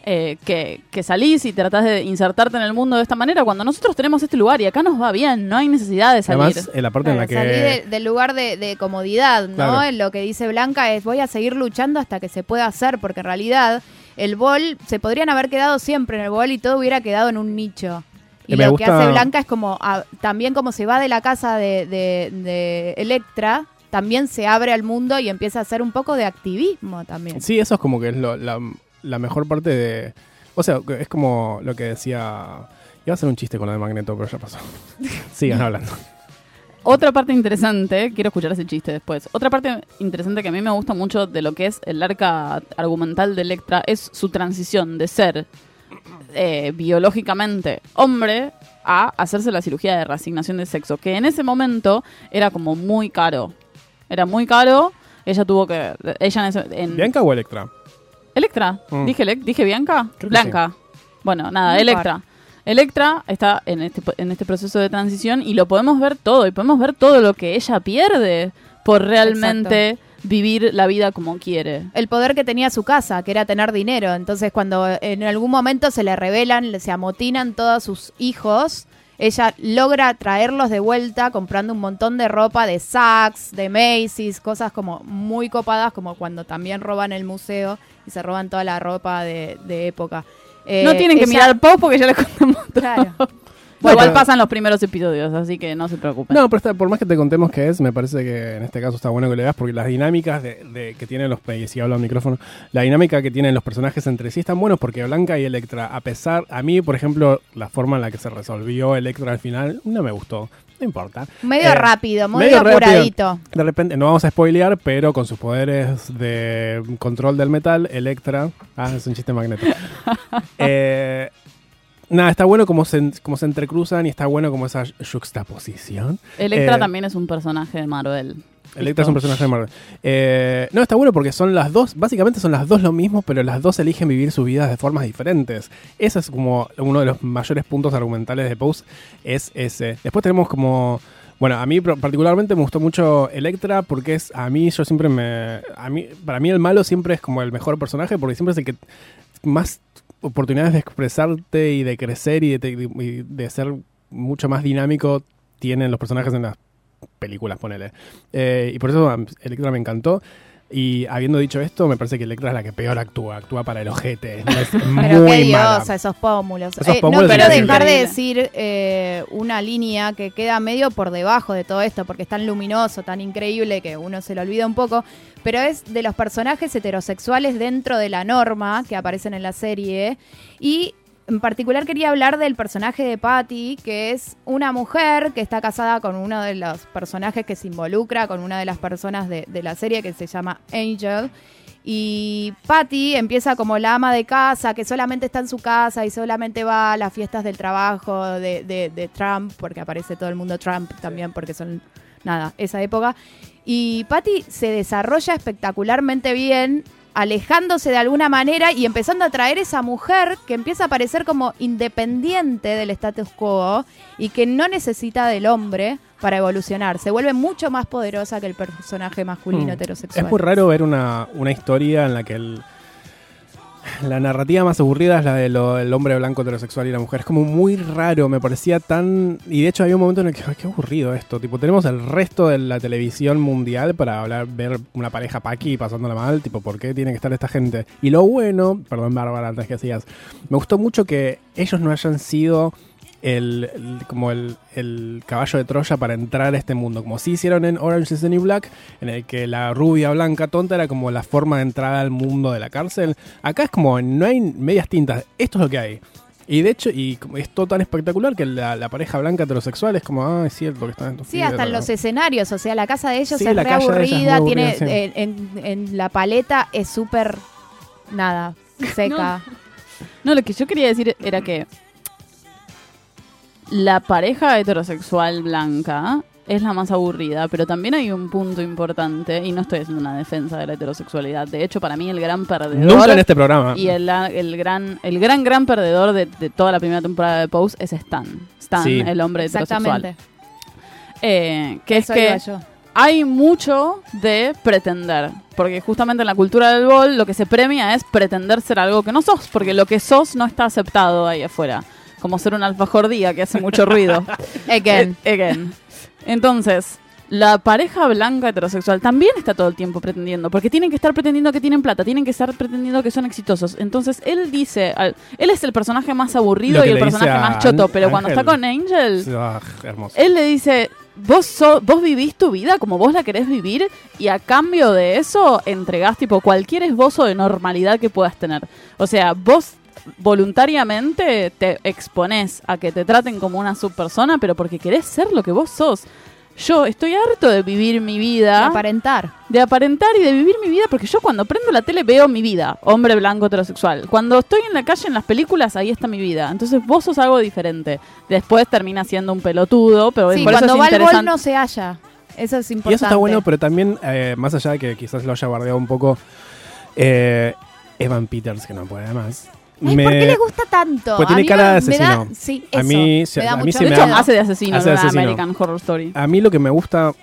Eh, que, que salís y tratás de insertarte en el mundo de esta manera cuando nosotros tenemos este lugar y acá nos va bien, no hay necesidad de salir. Además, en la parte en la que... salí de- del lugar de, de comodidad, ¿no? Claro. En Lo que dice Blanca es voy a seguir luchando hasta que se pueda hacer, porque en realidad el bol, se podrían haber quedado siempre en el bol y todo hubiera quedado en un nicho. Y Me lo gusta- que hace Blanca es como, ah, también como se va de la casa de, de, de Electra, también se abre al mundo y empieza a hacer un poco de activismo también. Sí, eso es como que es lo- la, la mejor parte de... O sea, es como lo que decía... Iba a hacer un chiste con lo de Magneto, pero ya pasó. Sigan hablando. Otra parte interesante, quiero escuchar ese chiste después. Otra parte interesante que a mí me gusta mucho de lo que es el arca argumental de Electra es su transición de ser eh, biológicamente hombre a hacerse la cirugía de reasignación de sexo, que en ese momento era como muy caro. Era muy caro. Ella tuvo que. Ella en, ese- en- ¿Bianca o Electra? Electra. Mm. ¿Dije, Elec- ¿Dije Bianca? Creo Blanca. Bueno, nada, Electra. Electra está en este, en este proceso de transición y lo podemos ver todo. Y podemos ver todo lo que ella pierde por realmente vivir la vida como quiere. el poder que tenía su casa, que era tener dinero. Entonces, cuando en algún momento se le revelan, le- se amotinan todos sus hijos, ella logra traerlos de vuelta comprando un montón de ropa de Saks, de Macy's, cosas como muy copadas, como cuando también roban el museo y se roban toda la ropa de, de época. Eh, no tienen que ella- mirar Pop porque ya les contamos todo. Claro. Bueno, igual pero- pasan los primeros episodios, así que no se preocupen. No, pero está- por más que te contemos qué es, me parece que en este caso está bueno que le veas porque las dinámicas de, de- que tienen los y si hablo al micrófono, la dinámica que tienen los personajes entre sí están buenos porque Blanca y Electra, a pesar, a mí, por ejemplo, la forma en la que se resolvió Electra al final no me gustó. No importa. Medio Eh, rápido, muy medio rápido. apuradito. De repente, no vamos a spoilear, pero con sus poderes de control del metal, Electra. Ah, es un chiste magneto. Eh, nada, está bueno como se, como se entrecruzan y está bueno como esa juxtaposición. Electra Eh, también es un personaje de Marvel. Electra es un personaje de Marvel. Eh, no, está bueno porque son las dos, básicamente son las dos lo mismo, pero las dos eligen vivir sus vidas de formas diferentes. Ese es como uno de los mayores puntos argumentales de Pose, es ese. Después tenemos como... Bueno, a mí particularmente me gustó mucho Electra porque es, a mí yo siempre me... A mí, para mí el malo siempre es como el mejor personaje porque siempre es el que más oportunidades de expresarte y de crecer y de, y de ser mucho más dinámico tienen los personajes en las películas, ponele. Eh, y por eso Electra me encantó. Y habiendo dicho esto, me parece que Electra es la que peor actúa. Actúa para el ojete. Es Pero muy qué mala. diosa, esos pómulos. Esos Eh, pómulos no quiero dejar de decir eh, una línea que queda medio por debajo de todo esto, porque es tan luminoso, tan increíble que uno se lo olvida un poco, pero es de los personajes heterosexuales dentro de la norma que aparecen en la serie. Y en particular quería hablar del personaje de Patty, que es una mujer que está casada con uno de los personajes que se involucra, con una de las personas de, la serie que se llama Angel. Y Patty empieza como la ama de casa, que solamente está en su casa y solamente va a las fiestas del trabajo de- de Trump, porque aparece todo el mundo Trump también, porque son, nada, esa época. Y Patty se desarrolla espectacularmente bien, alejándose de alguna manera y empezando a traer esa mujer que empieza a parecer como independiente del status quo y que no necesita del hombre para evolucionar. Se vuelve mucho más poderosa que el personaje masculino Mm. heterosexual. Es muy raro ver una, una historia en la que el, la narrativa más aburrida es la del el hombre blanco heterosexual y la mujer. Es como muy raro, me parecía tan... Y de hecho había un momento en el que, "Ay, qué aburrido esto. Tipo, tenemos el resto de la televisión mundial para hablar, ver una pareja paqui pasándola mal. Tipo, ¿por qué tiene que estar esta gente? Y lo bueno, perdón Bárbara, antes que hacías, me gustó mucho que ellos no hayan sido el, el- como el, el caballo de Troya para entrar a este mundo. Como si hicieron en Orange is the New Black, en el que la rubia blanca tonta era como la forma de entrar al mundo de la cárcel. Acá es como, no hay medias tintas, esto es lo que hay. Y de hecho, y es todo tan espectacular que la, la pareja blanca heterosexual es como, ah, es cierto que están estos Sí, hasta en los escenarios, o sea, la casa de ellos Sí, es la re es aburrida, aburrida, tiene sí. en, en- en la paleta es súper nada, seca. No, lo que yo quería decir era que la pareja heterosexual blanca es la más aburrida, pero también hay un punto importante, y no estoy haciendo una defensa de la heterosexualidad. De hecho, para mí el gran perdedor Nunca en este programa. y el, el gran, el gran, gran perdedor de, de toda la primera temporada de Pose es Stan. Stan, Sí. el hombre heterosexual. Exactamente. Eh, que Eso es que hay mucho de pretender. Porque justamente en la cultura del bol lo que se premia es pretender ser algo que no sos. Porque lo que sos no está aceptado ahí afuera. Como ser un alfajordía que hace mucho ruido. Again. Eh, again. Entonces, la pareja blanca heterosexual también está todo el tiempo pretendiendo. Porque tienen que estar pretendiendo que tienen plata. Tienen que estar pretendiendo que son exitosos. Entonces, él dice... al- él es el personaje más aburrido y el personaje más choto. An- Pero cuando está con Angel... Ah, hermoso. Él le dice, vos, so- vos vivís tu vida como vos la querés vivir y a cambio de eso entregás tipo cualquier esbozo de normalidad que puedas tener. O sea, vos voluntariamente te exponés a que te traten como una subpersona, pero porque querés ser lo que vos sos. Yo estoy harto de vivir mi vida, Aparentar. de aparentar y de vivir mi vida, porque yo cuando prendo la tele veo mi vida, hombre blanco heterosexual. Cuando estoy en la calle, en las películas, ahí está mi vida. Entonces vos sos algo diferente. Después termina siendo un pelotudo, pero Sí, por eso cuando es va al bol interesante. no se halla. Eso es importante. Y eso está bueno, pero también, eh, más allá de que quizás lo haya bardeado un poco, eh, Evan Peters, que no puede más. Ay, ¿Por qué le gusta tanto? Pues tiene cara de me da- asesino. A mí se- me da a mí mucho se de me hecho, da- hace de asesino hace en de asesino. American Horror Story. A mí lo que me gusta,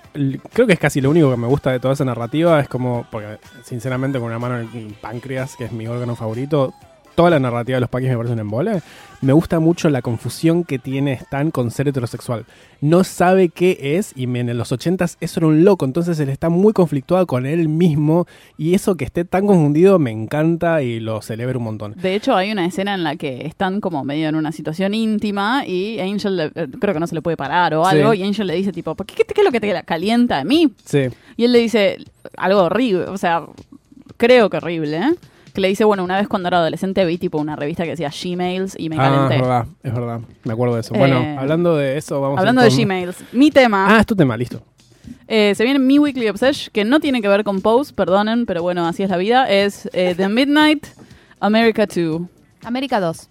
creo que es casi lo único que me gusta de toda esa narrativa, es como, porque sinceramente con una mano en el páncreas, que es mi órgano favorito, toda la narrativa de los paquis me parece un embole. Me gusta mucho la confusión que tiene Stan con ser heterosexual. No sabe qué es y en los ochentas eso era un loco, entonces él está muy conflictuado con él mismo y eso que esté tan confundido me encanta y lo celebro un montón. De hecho, hay una escena en la que están como medio en una situación íntima y Angel, le- eh, creo que no se le puede parar o Sí. algo, y Angel le dice tipo, ¿qué, qué, qué es lo que te calienta a mí? Sí. Y él le dice algo horrible, o sea, creo que horrible, ¿eh? Que le dice, bueno, una vez cuando era adolescente vi tipo una revista que decía Gmails y me Ah, es calenté. verdad, es verdad. Me acuerdo de eso. Eh, bueno, hablando de eso, vamos Hablando a de Gmails, mi tema Ah, es tu tema, listo. eh, se viene mi Weekly Obsession, que no tiene que ver con Pose, perdonen, pero bueno, así es la vida. Es eh, The Midnight America 2. América 2.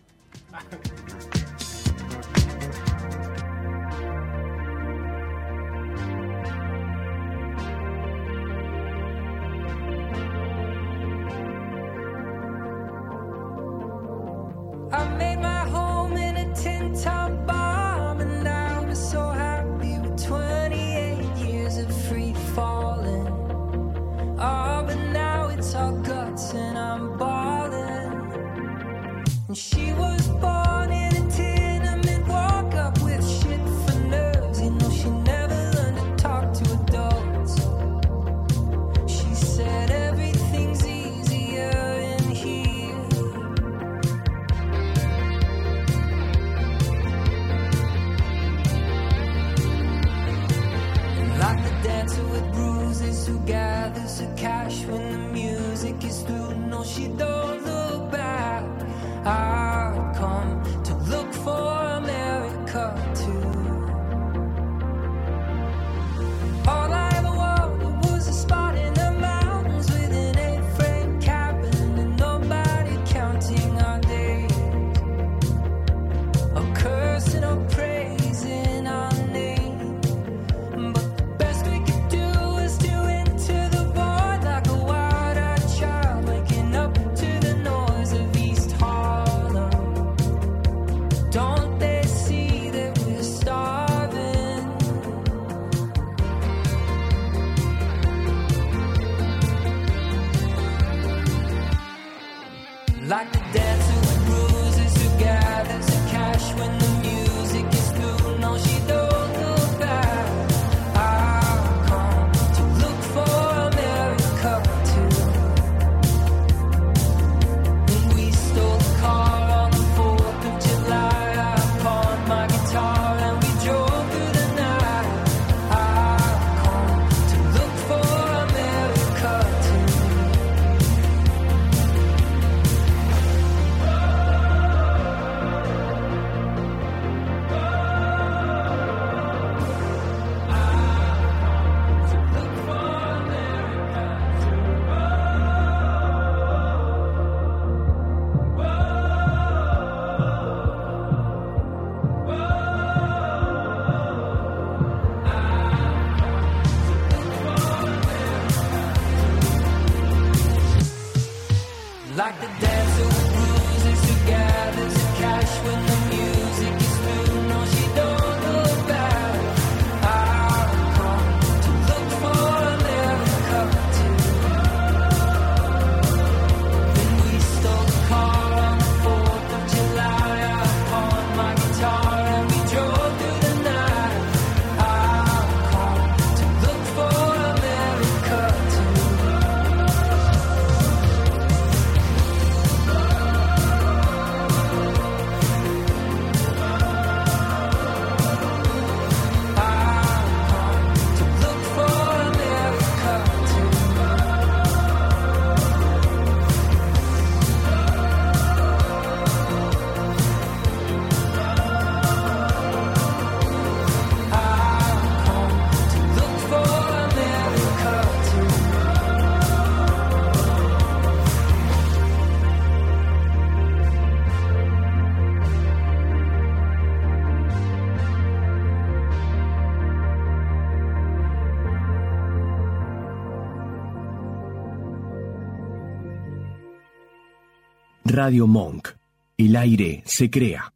Radio Monk. El aire se crea.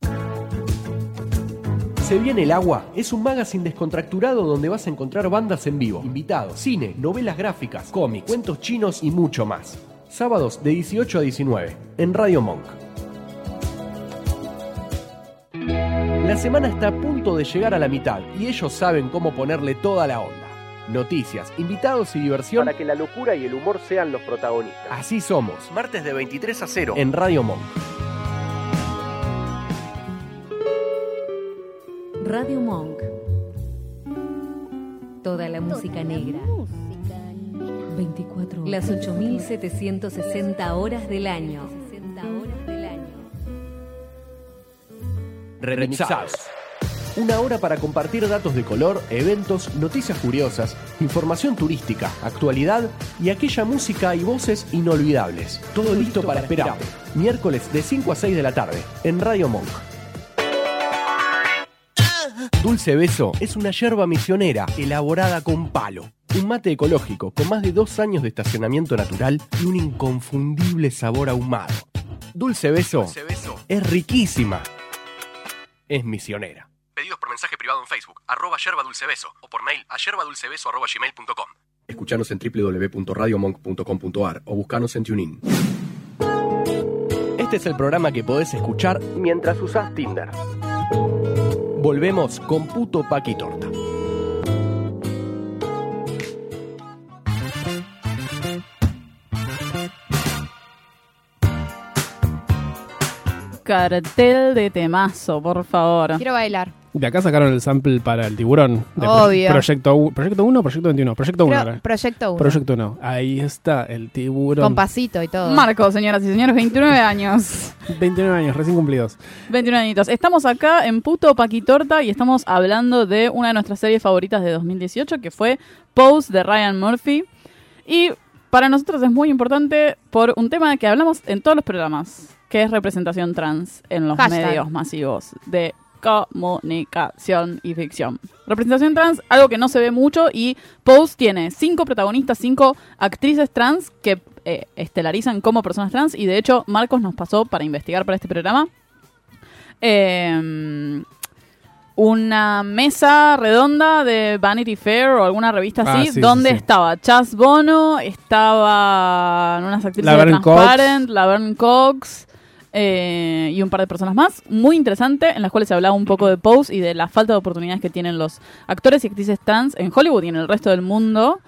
Se viene el agua es un magazine descontracturado donde vas a encontrar bandas en vivo, invitados, cine, novelas gráficas, cómics, cuentos chinos y mucho más. Sábados de 18 a 19 en Radio Monk. La semana está a punto de llegar a la mitad y ellos saben cómo ponerle toda la onda. Noticias, invitados y diversión para que la locura y el humor sean los protagonistas. Así somos. Martes de 23 a 0 en Radio Monk. Radio Monk. Toda la música negra. 24 Las 8760 horas del año. Remixados. Una hora para compartir datos de color, eventos, noticias curiosas, información turística, actualidad y aquella música y voces inolvidables. Todo listo para esperar. Miércoles de 5 a 6 de la tarde en Radio Monk. Dulce Beso es una yerba misionera elaborada con palo. Un mate ecológico con más de dos años de estacionamiento natural y un inconfundible sabor ahumado. Dulce Beso, es riquísima. Es misionera. Pedidos por mensaje privado en Facebook, arroba yerba dulce beso, o por mail a yerbadulcebeso arroba gmail.com. Escuchanos en www.radiomonk.com.ar o buscanos en TuneIn. Este es el programa que podés escuchar mientras usás Tinder. Volvemos con Puto Paqui Torta. cartel de temazo, por favor. Quiero bailar. De acá sacaron el sample para el tiburón. De Pro- Obvio. Proyecto, U- ¿Proyecto 1 o Proyecto 21? Proyecto 1. Creo- proyecto 1. Proyecto 1. Ahí está el tiburón. Con pasito y todo. Marco, señoras y señores, 29 años. 29 años, recién cumplidos. 29 añitos. Estamos acá en Puto Paquitorta y estamos hablando de una de nuestras series favoritas de 2018, que fue Pose de Ryan Murphy. Y para nosotros es muy importante por un tema que hablamos en todos los programas, que es representación trans en los Hashtag. medios masivos de comunicación y ficción. Representación trans, algo que no se ve mucho y Pose tiene cinco protagonistas, cinco actrices trans que eh, estelarizan como personas trans y de hecho Marcos nos pasó para investigar para este programa eh, una mesa redonda de Vanity Fair o alguna revista Ah, así, sí, donde sí. estaba Chas Bono, estaban unas actrices Laverne de Transparent, Laverne Cox eh, y un par de personas más. Muy interesante, en las cuales se hablaba un poco de Pose y de la falta de oportunidades que tienen los actores y actrices trans en Hollywood y en el resto del mundo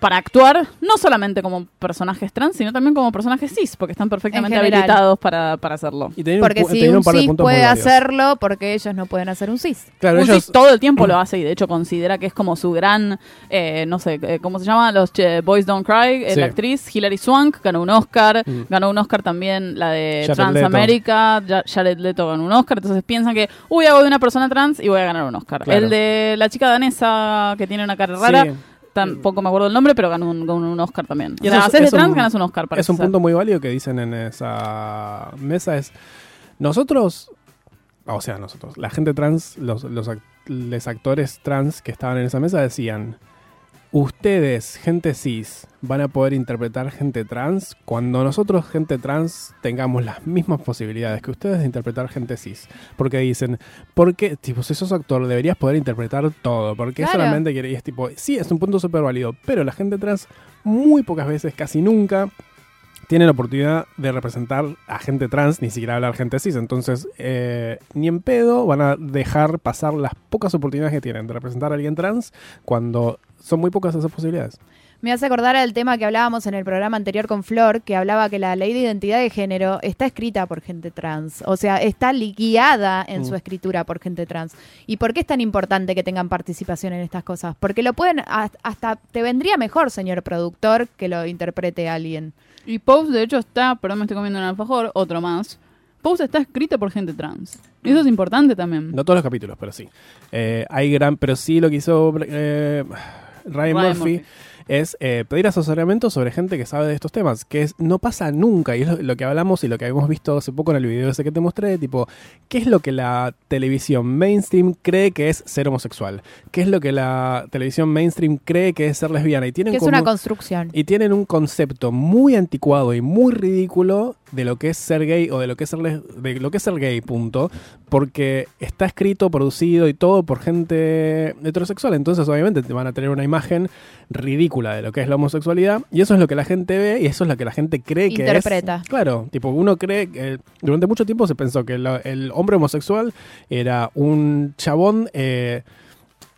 para actuar no solamente como personajes trans, sino también como personajes cis, porque están perfectamente habilitados para, para hacerlo. Y tenían Porque un, si un un cis puede hacerlo, porque ellos no pueden hacer un cis. Claro, Un ellos, cis todo el tiempo lo hace y de hecho considera que es como su gran, eh, no sé, eh, ¿cómo se llama? Los eh, Boys Don't Cry, eh, Sí. la actriz Hilary Swank ganó un Oscar, Mm. ganó un Oscar también la de Jared Transamérica, Ja- Jared Leto ganó un Oscar, entonces piensan que, uy, hago de una persona trans y voy a ganar un Oscar. Claro. El de la chica danesa que tiene una cara rara, Sí. Tampoco me acuerdo el nombre, pero ganó un, ganó un Oscar también. Y o sea, haces de es un- trans, ganas un Oscar. es un ser. punto muy válido que dicen en esa mesa es nosotros o sea nosotros la gente trans los, los, actores trans que estaban en esa mesa decían ustedes gente cis van a poder interpretar gente trans cuando nosotros gente trans tengamos las mismas posibilidades que ustedes de interpretar gente cis porque dicen porque tipo si sos actor deberías poder interpretar todo porque Claro. solamente quiere y es tipo sí es un punto súper válido pero la gente trans muy pocas veces casi nunca tienen la oportunidad de representar a gente trans, ni siquiera hablar gente cis. Entonces, eh, ni en pedo van a dejar pasar las pocas oportunidades que tienen de representar a alguien trans cuando son muy pocas esas posibilidades. Me hace acordar al tema que hablábamos en el programa anterior con Flor, que hablaba que la ley de identidad de género está escrita por gente trans. O sea, está guiada en Mm. su escritura por gente trans. ¿Y por qué es tan importante que tengan participación en estas cosas? Porque lo pueden, has- hasta te vendría mejor, señor productor, que lo interprete alguien. Y Pose, de hecho, está, perdón, me estoy comiendo un alfajor, otro más. Pose está escrita por gente trans. Y eso es importante también. No todos los capítulos, pero sí. Eh, hay gran, pero sí lo que hizo eh, Ryan, Ryan Murphy, Murphy. Es eh, pedir asesoramiento sobre gente que sabe de estos temas, que es, no pasa nunca, y es lo, lo que hablamos y lo que hemos visto hace poco en el video ese que te mostré, tipo, ¿qué es lo que la televisión mainstream cree que es ser homosexual? ¿Qué es lo que la televisión mainstream cree que es ser lesbiana? Y tienen Que es como- una construcción. y tienen un concepto muy anticuado y muy ridículo de lo que es ser gay o de lo que es ser, de lo que es ser gay, punto. Porque está escrito, producido y todo por gente heterosexual. Entonces, obviamente, te van a tener una imagen ridícula de lo que es la homosexualidad. Y eso es lo que la gente ve y eso es lo que la gente cree que Interpreta. es. Claro, tipo, uno cree que durante mucho tiempo se pensó que el hombre homosexual era un chabón. Eh,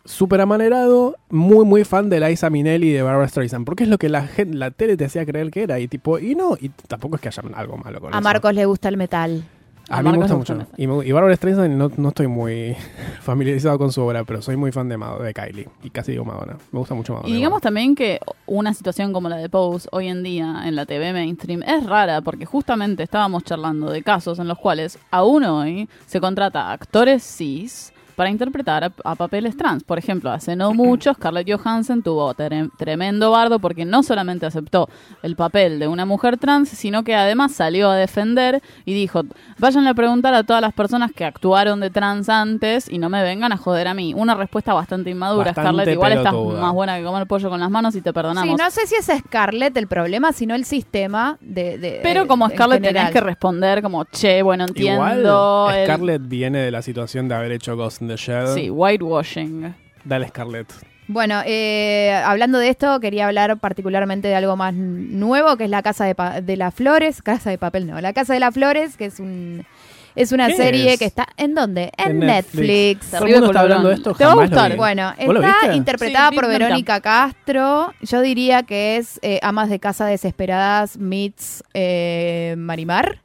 súper amanerado, muy muy fan de Liza Minnelli y de Barbara Streisand, porque es lo que la gente, la tele te hacía creer que era y tipo y no, y tampoco es que haya algo malo con A eso. Marcos le gusta el metal. A, mí me gusta mucho. Y, me- y Barbara Streisand no, no estoy muy familiarizado con su obra, pero soy muy fan de, Mad- de Kylie y casi digo Madonna. Me gusta mucho Madonna. Y digamos también que una situación como la de Pose hoy en día en la TV mainstream es rara porque justamente estábamos charlando de casos en los cuales aún hoy se contrata a actores cis para interpretar a, a papeles trans. Por ejemplo, hace no mucho Scarlett Johansson tuvo tre- tremendo bardo porque no solamente aceptó el papel de una mujer trans, sino que además salió a defender y dijo, vayan a preguntar a todas las personas que actuaron de trans antes y no me vengan a joder a mí. Una respuesta bastante inmadura, Bastante Scarlett. Igual estás pelotuda. más buena que comer pollo con las manos y te perdonamos. Sí, no sé si es Scarlett el problema, sino el sistema de... de- Pero como en Scarlett tenés que responder como, che, bueno, entiendo. Igual el- Scarlett viene de la situación de haber hecho Ghost in the Shell. Sí, whitewashing. Dale Scarlett. Bueno, eh, hablando de esto, quería hablar particularmente de algo más nuevo, que es la Casa de, Pa- de las Flores. Casa de Papel, no. La Casa de las Flores, que es un... Es una ¿Qué serie es? que está... ¿En dónde? En, En Netflix. Netflix. Todo el mundo está hablando de esto, Te va a gustar. vi. Bueno, ¿Vos lo está interpretada Sí, por. Verónica Castro. Yo diría que es eh, Amas de Casa Desesperadas meets eh, Marimar.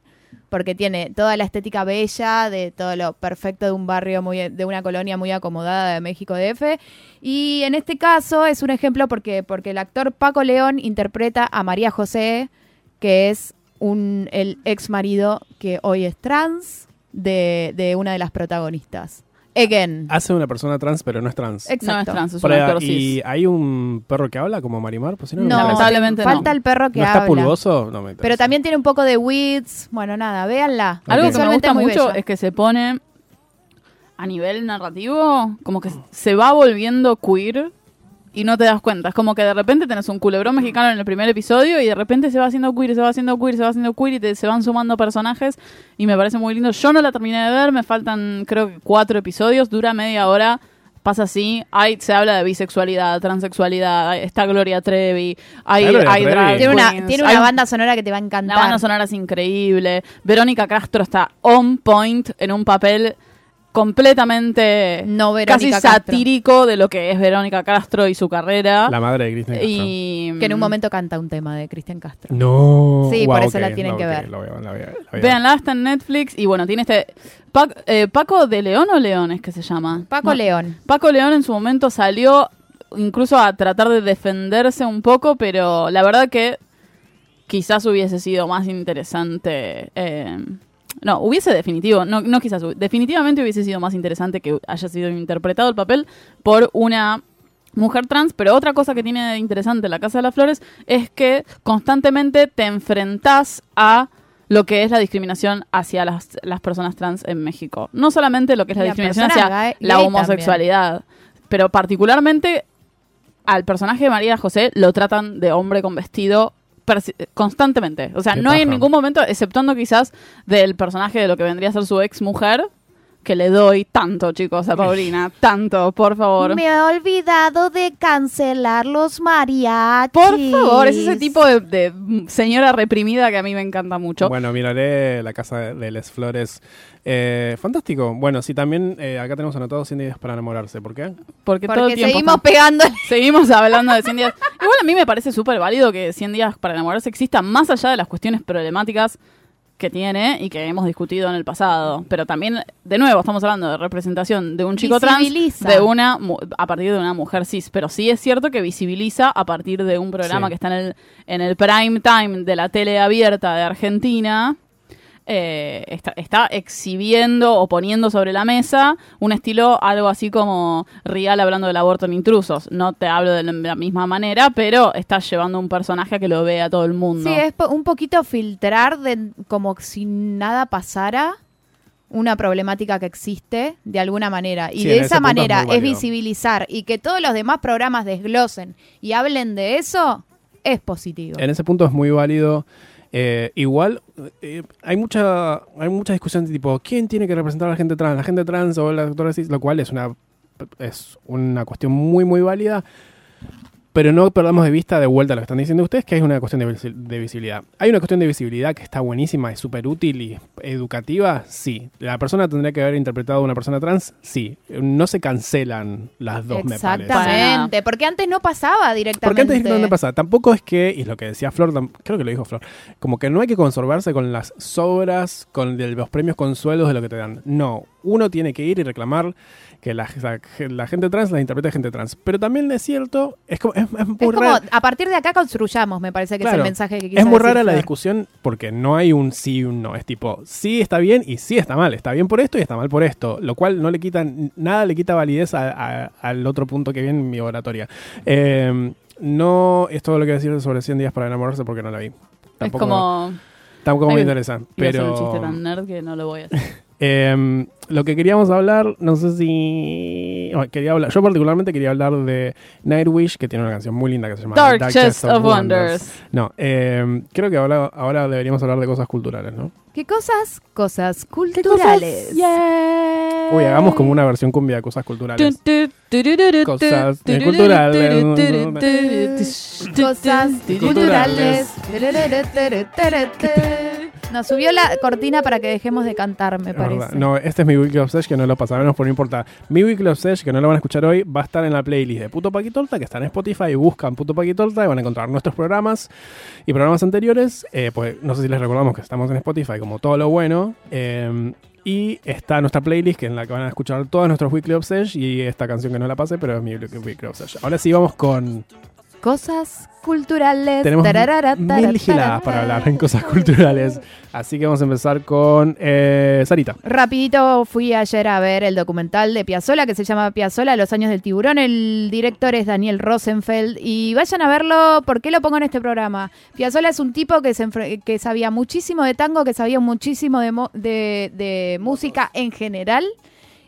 Porque tiene toda la estética bella, de todo lo perfecto de un barrio muy, de una colonia muy acomodada de México DF. Y en este caso es un ejemplo porque, porque el actor Paco León interpreta a María José, que es un, el ex marido que hoy es trans de, de una de las protagonistas. Again. Hace una persona trans, pero no es trans. Exacto. No es trans, es un Por ahí- actor y hay un perro que habla como Marimar, pues si no, No, lamentablemente no. falta el perro que ¿No habla. está pulgoso? No me interesa. Pero también tiene un poco de wits. Bueno, nada, véanla. Algo que me gusta mucho es que se pone a nivel narrativo, como que se va volviendo queer y no te das cuenta. Es como que de repente tenés un culebrón mexicano en el primer episodio y de repente se va haciendo queer, se va haciendo queer, se va haciendo queer y te- se van sumando personajes y me parece muy lindo. Yo no la terminé de ver, me faltan creo que cuatro episodios, dura media hora. Pasa así, hay, se habla de bisexualidad, transexualidad, está Gloria Trevi, hay, Gloria hay Trevi. drag Tiene una, queens, tiene una un- banda sonora que te va a encantar. la banda sonora es increíble. Verónica Castro está on point en un papel completamente No, casi Castro. satírico de lo que es Verónica Castro y su carrera. La madre de Kristen Castro. y Que en un momento canta un tema de Cristian Castro. No. Sí, por Guau, eso la tienen no, que ver. la voy a- la voy a- la voy a ver. Véanla, está en Netflix. Y bueno, tiene este. Pac- eh, Paco de León o León es que se llama. Paco No. León. Paco León en su momento salió incluso a tratar de defenderse un poco, pero la verdad que quizás hubiese sido más interesante. eh, no, hubiese definitivo, no, no quizás, definitivamente hubiese sido más interesante que haya sido interpretado el papel por una mujer trans, pero otra cosa que tiene de interesante La Casa de las Flores es que constantemente te enfrentás a lo que es la discriminación hacia las, las personas trans en México. No solamente lo que es la discriminación hacia gay- la homosexualidad, pero particularmente al personaje de María José lo tratan de hombre con vestido constantemente. O sea, Qué no hay en ningún momento, exceptuando quizás del personaje de lo que vendría a ser su ex mujer, que le doy tanto, chicos, a Paulina. tanto, por favor. Me he olvidado de cancelar los mariachis. Por favor, es ese tipo de, de señora reprimida que a mí me encanta mucho. Bueno, miraré la casa de, de Les Flores. Eh, fantástico. Bueno, sí, también eh, acá tenemos anotado 100 días para enamorarse. ¿Por qué? porque, todo Porque el tiempo seguimos pegando. Seguimos hablando de 100 días. Igual a mí me parece súper válido que 100 días para enamorarse exista, más allá de las cuestiones problemáticas que tiene y que hemos discutido en el pasado. Pero también, de nuevo, estamos hablando de representación de un chico trans, Visibiliza. de una mu- a partir de una mujer cis. Pero sí es cierto que visibiliza a partir de un programa Sí. que está en el, en el prime time de la tele abierta de Argentina. Eh, está, está exhibiendo o poniendo sobre la mesa un estilo algo así como Rial hablando del aborto en intrusos. No te hablo de la misma manera, pero está llevando un personaje a que lo vea todo el mundo. Sí, es un poquito filtrar de como si nada pasara una problemática que existe de alguna manera. Y Sí, de esa es manera es, visibilizar y que todos los demás programas desglosen y hablen de eso, es positivo. En ese punto es muy válido. Eh, igual eh, hay mucha hay mucha discusión de tipo quién tiene que representar a la gente trans, la gente trans o las actores cis, lo cual es una es una cuestión muy muy válida. Pero no perdamos de vista de vuelta lo que están diciendo ustedes, que es una cuestión de, visi- de visibilidad. Hay una cuestión de visibilidad que está buenísima, es súper útil y educativa, sí. La persona tendría que haber interpretado a una persona trans, sí. No se cancelan las dos, me parece. Exactamente, porque antes no pasaba directamente. Porque antes directamente pasa. Tampoco es que, y lo que decía Flor, creo que lo dijo Flor, como que no hay que conservarse con las sobras, con de los premios consuelos de lo que te dan. No, uno tiene que ir y reclamar que la, la- la gente trans la interprete gente trans. Pero también es cierto, es como, es, es muy Es como, a partir de acá construyamos, me parece que es el mensaje que quiso Es muy decir rara la discusión porque no hay un sí y un no. Es tipo, sí está bien y sí está mal. Está bien por esto y está mal por esto. Lo cual no le quita, nada le quita validez a- a- al otro punto que viene en mi oratoria. Eh, no es todo lo que decir sobre 100 días para enamorarse porque no la vi. es Tampoco, como... tampoco me interesa. Pero un chiste tan nerd que no lo voy a hacer. eh, lo que queríamos hablar, no sé si... bueno, quería hablar, yo particularmente quería hablar de Nightwish, que tiene una canción muy linda que se llama Dark Chest of Wonders. No, eh, creo que ahora, ahora deberíamos hablar de cosas culturales, ¿no? ¿Qué cosas? Cosas culturales. Uy, hagamos como una versión cumbia de cosas culturales. Cosas eh, culturales. Cosas culturales. Nos subió la cortina para que dejemos de cantar, me parece. No, este es mi Weekly of Sesh que no lo pasaremos, pero no importa. Mi Weekly of Sesh, que no lo van a escuchar hoy, va a estar en la playlist de Puto Paquitorta, que está en Spotify. Buscan Puto Paquitorta y van a encontrar nuestros programas y programas anteriores. Eh, pues no sé si les recordamos que estamos en Spotify como todo lo bueno. Eh, y está nuestra playlist, que en la que van a escuchar todos nuestros Weekly of Sesh y esta canción que no la pasé, pero es mi Weekly of Sesh. Ahora sí vamos con... Cosas culturales. Tenemos tararara, mil tarara, giladas para hablar en cosas culturales. Así que vamos a empezar con eh, Sarita. Rapidito fui ayer a ver el documental de Piazzola que se llama Piazzola, Los años del tiburón. El director es Daniel Rosenfeld y vayan a verlo. ¿Por qué lo pongo en este programa? Piazzola es un tipo que, se que sabía muchísimo de tango, que sabía muchísimo de, de- de música en general.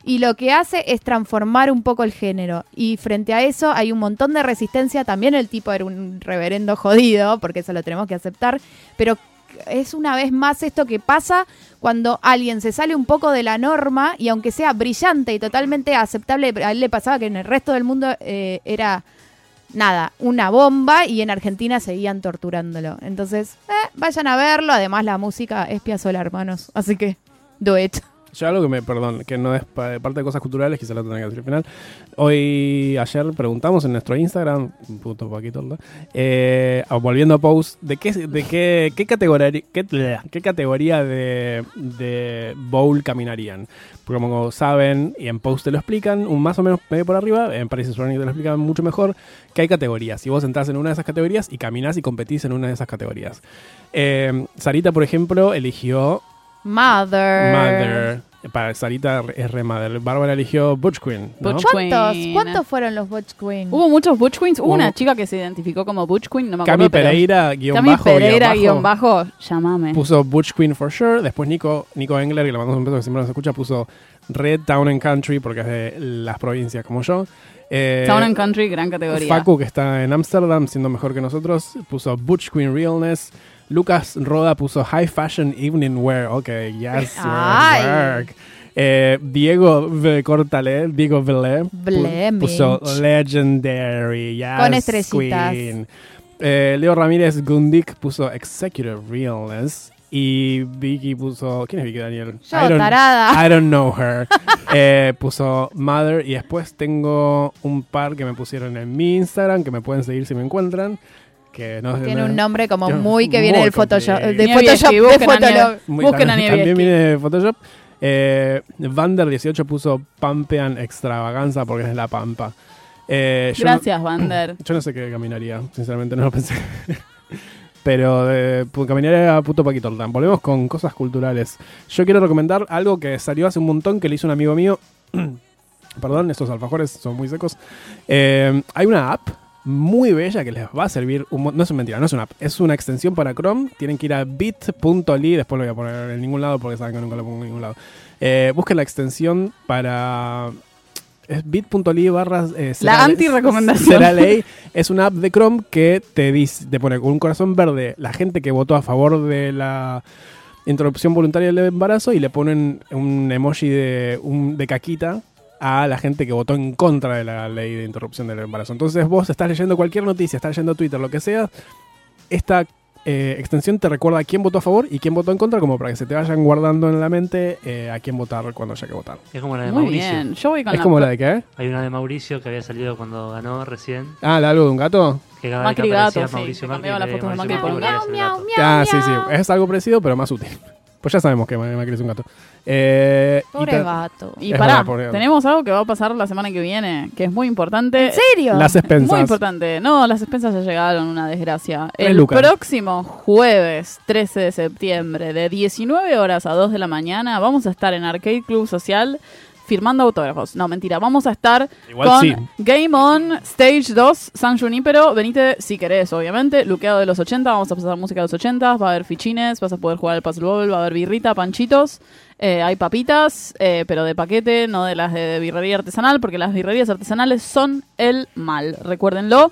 Y lo que hace es transformar un poco el género. Y frente a eso hay un montón de resistencia. También el tipo era un reverendo jodido, porque eso lo tenemos que aceptar. Pero es una vez más esto que pasa cuando alguien se sale un poco de la norma y aunque sea brillante y totalmente aceptable, a él le pasaba que en el resto del mundo eh, era nada, una bomba y en Argentina seguían torturándolo. Entonces, eh, vayan a verlo. Además, la música es Piazzolla, hermanos. Así que, do it. Yo algo que me, perdón, que no es pa- parte de cosas culturales, quizá lo tenga que decir al final. Hoy, ayer preguntamos en nuestro Instagram, puto Paquito, ¿no? eh, ah, volviendo a post, ¿de qué, de qué, qué categoría, qué, qué categoría de, de bowl caminarían? Porque como saben, y en post te lo explican, un más o menos medio por arriba, en Paris is te lo explican mucho mejor, que hay categorías. Si vos entras en una de esas categorías y caminás y competís en una de esas categorías. Eh, Sarita, por ejemplo, eligió Mother. Mother. Para Sarita es re Mother. Bárbara eligió Butch Queen. ¿no? Butch ¿Cuántos, Queen. ¿Cuántos fueron los Butch Queen? Hubo muchos Butch Queens. Hubo una chica que se identificó como Butch Queen, no me acuerdo. Cami pero- Pereira, guion Cami bajo, Pereira, guion bajo, llamame. Puso Butch Queen for sure. Después Nico, Nico Engler, que le mandamos un beso que siempre nos escucha, puso Red Town and Country porque es de las provincias como yo. Eh, Town and Country, gran categoría. Facu, que está en Amsterdam, siendo mejor que nosotros, puso Butch Queen Realness. Lucas Roda puso High Fashion Evening Wear. Ok, yes, work. Eh, Diego V. Cortale, Diego Velé, pu- puso Legendary. Yes, Con estrellitas. Queen. Eh, Leo Ramírez Gundik puso Executive Realness. Y Vicky puso. ¿Quién es Vicky Daniel? Yo, I don't- tarada. I don't know her. Eh, puso Mother. Y después tengo un par que me pusieron en mi Instagram que me pueden seguir si me encuentran. Que no Tiene no- un nombre como muy que viene muy del Photoshop. complicado. De Photoshop, de busquen a Fotolog. Muy- Busquen a también, viene de Photoshop. Eh, Vander18 puso Pampean Extravaganza porque es la Pampa. Eh, no- Gracias, Vander. yo no sé qué caminaría, sinceramente no lo pensé. Pero eh, caminaría a puto Paquito Ortán. Volvemos con cosas culturales. Yo quiero recomendar algo que salió hace un montón que le hizo un amigo mío. Perdón, estos alfajores son muy secos. Eh, hay una app muy bella que les va a servir. Un, no es mentira, no es una app. Es una extensión para Chrome. Tienen que ir a bit.ly. Después lo voy a poner en ningún lado porque saben que nunca lo pongo en ningún lado. Eh, busquen la extensión para. Es bit.ly barra. eh, La será- anti-recomendación. será ley. Es una app de Chrome que te dice, te pone con un corazón verde la gente que votó a favor de la interrupción voluntaria del embarazo y le ponen un emoji de, un, de caquita a la gente que votó en contra de la ley de interrupción del embarazo. Entonces vos estás leyendo cualquier noticia, estás leyendo Twitter, lo que sea, esta eh, extensión te recuerda a quién votó a favor y quién votó en contra, como para que se te vayan guardando en la mente eh, a quién votar cuando haya que votar. Es como la de Muy Mauricio. bien. Yo voy con Es la como la de qué? Hay una de Mauricio que había salido cuando ganó recién. Ah, ¿la algo de un gato? Que cada vez que Macri gato, sí, Mauricio Macri, de Macri por un gato. Ah, sí, sí. Es algo parecido, pero más útil. Pues ya sabemos que Macri es un gato. Eh, y Pobre ta- gato. Y Es pará, verdad, tenemos algo que va a pasar la semana que viene, que es muy importante. ¿En serio? Las expensas. Muy importante. No, las expensas ya llegaron, una desgracia. El lucas. próximo jueves 13 de septiembre, de 19 horas a 2 de la mañana, vamos a estar en Arcade Club Social firmando autógrafos. No, mentira, vamos a estar Igual con sí. Game On Stage 2 San Junípero. Venite si querés, obviamente. Luqueado de los 80, vamos a pasar música de los 80, va a haber fichines, vas a poder jugar al Puzzle Bobble, va a haber birrita, panchitos. eh, hay papitas, eh, pero de paquete, no de las de birrería artesanal, porque las birrerías artesanales son el mal. Recuérdenlo.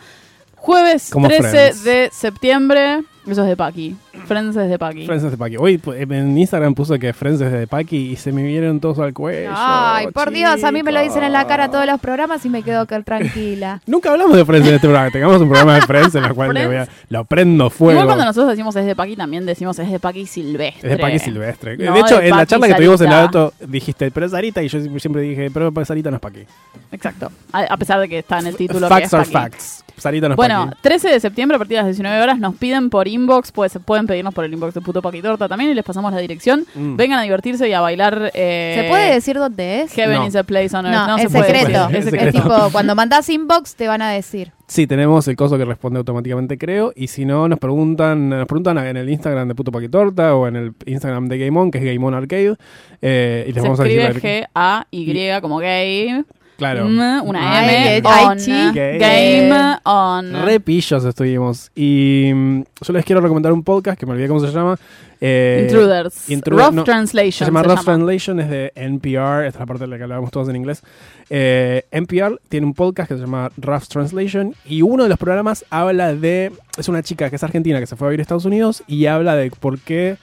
Jueves Como 13 Friends. de septiembre. Eso es de Paqui. Friends de Paki. Friends de Paki. Hoy pues, en Instagram puso que Friends de Paki y se me vinieron todos al cuello. Ay, por Dios, a mí me lo dicen en la cara todos los programas y me quedo que- tranquila. Nunca hablamos de Friends en este programa. Tengamos un programa de Friends en el cual le voy a- lo prendo fuego. Igual cuando nosotros decimos es de Paki, también decimos es de Paki silvestre. Es de Paqui Silvestre. No de hecho, de en la charla que tuvimos en el Sarita. auto, dijiste, pero es Sarita, y yo siempre- dije, pero Sarita no es Paqui. Exacto. A, a pesar de que está en el título que Facts es are Paqui. facts. Sarita no es Bueno, Paqui. 13 de septiembre a partir de las 19 horas nos piden por inbox, pues pueden pedirnos por el inbox de Puto Paqui Torta también y les pasamos la dirección. Mm. Vengan a divertirse y a bailar. eh, ¿Se puede decir dónde es? Heaven No. is a place on earth. No, No, es se secreto. Es Es, secreto. tipo, cuando mandás inbox te van a decir. Sí, tenemos el coso que responde automáticamente, creo. Y si no, nos preguntan nos preguntan en el Instagram de Puto Paquitorta o en el Instagram de Game On, que es Game On Arcade. eh, y les Se vamos a decir. escribe G-A-Y como gay. Claro. M, una M. on, chi. Game on. Re pillos estuvimos. Y mm, yo les quiero recomendar un podcast que me olvidé cómo se llama. Eh, Intruders. Intru- Rough no, Translation. Se llama se Rough llama. Translation, es de NPR, esta es la parte de la que hablábamos todos en inglés. Eh, NPR tiene un podcast que se llama Rough Translation y uno de los programas habla de... Es una chica que es argentina que se fue a vivir a Estados Unidos y habla de por qué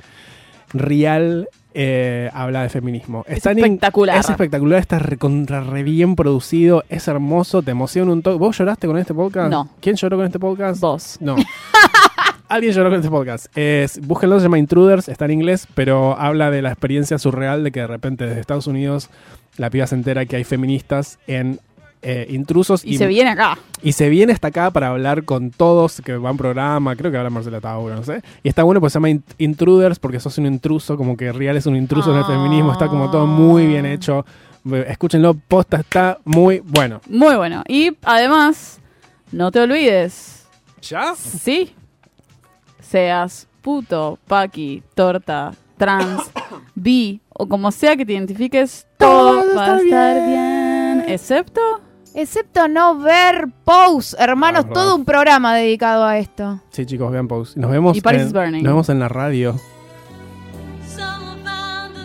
Real eh, habla de feminismo. Es espectacular. es espectacular, está recontra re bien producido, es hermoso, te emociona un toque. ¿Vos lloraste con este podcast? No. ¿Quién lloró con este podcast? Vos. No. Alguien lloró con este podcast. Es, búsquenlo, se llama Intruders, está en inglés, pero habla de la experiencia surreal de que de repente desde Estados Unidos la piba se entera que hay feministas en eh, intrusos Y se viene acá. y se viene hasta acá para hablar con todos que van programa, creo que habla Marcela Tauro, no sé. Y está bueno, pues se llama Int- Intruders porque sos un intruso, como que Real es un intruso en el Ah. feminismo, está como todo muy bien hecho. Escúchenlo, posta está muy bueno. Muy bueno. Y además, no te olvides. ¿Ya? Sí. Seas puto, paqui, torta, trans, bi o como sea que te identifiques, todo, va a estar bien. Excepto. Excepto no ver Pose, hermanos, Ah, todo un programa dedicado a esto. Sí, chicos, vean Pose. Nos vemos, Y Paris en, is Burning. nos vemos en la radio. Someone found the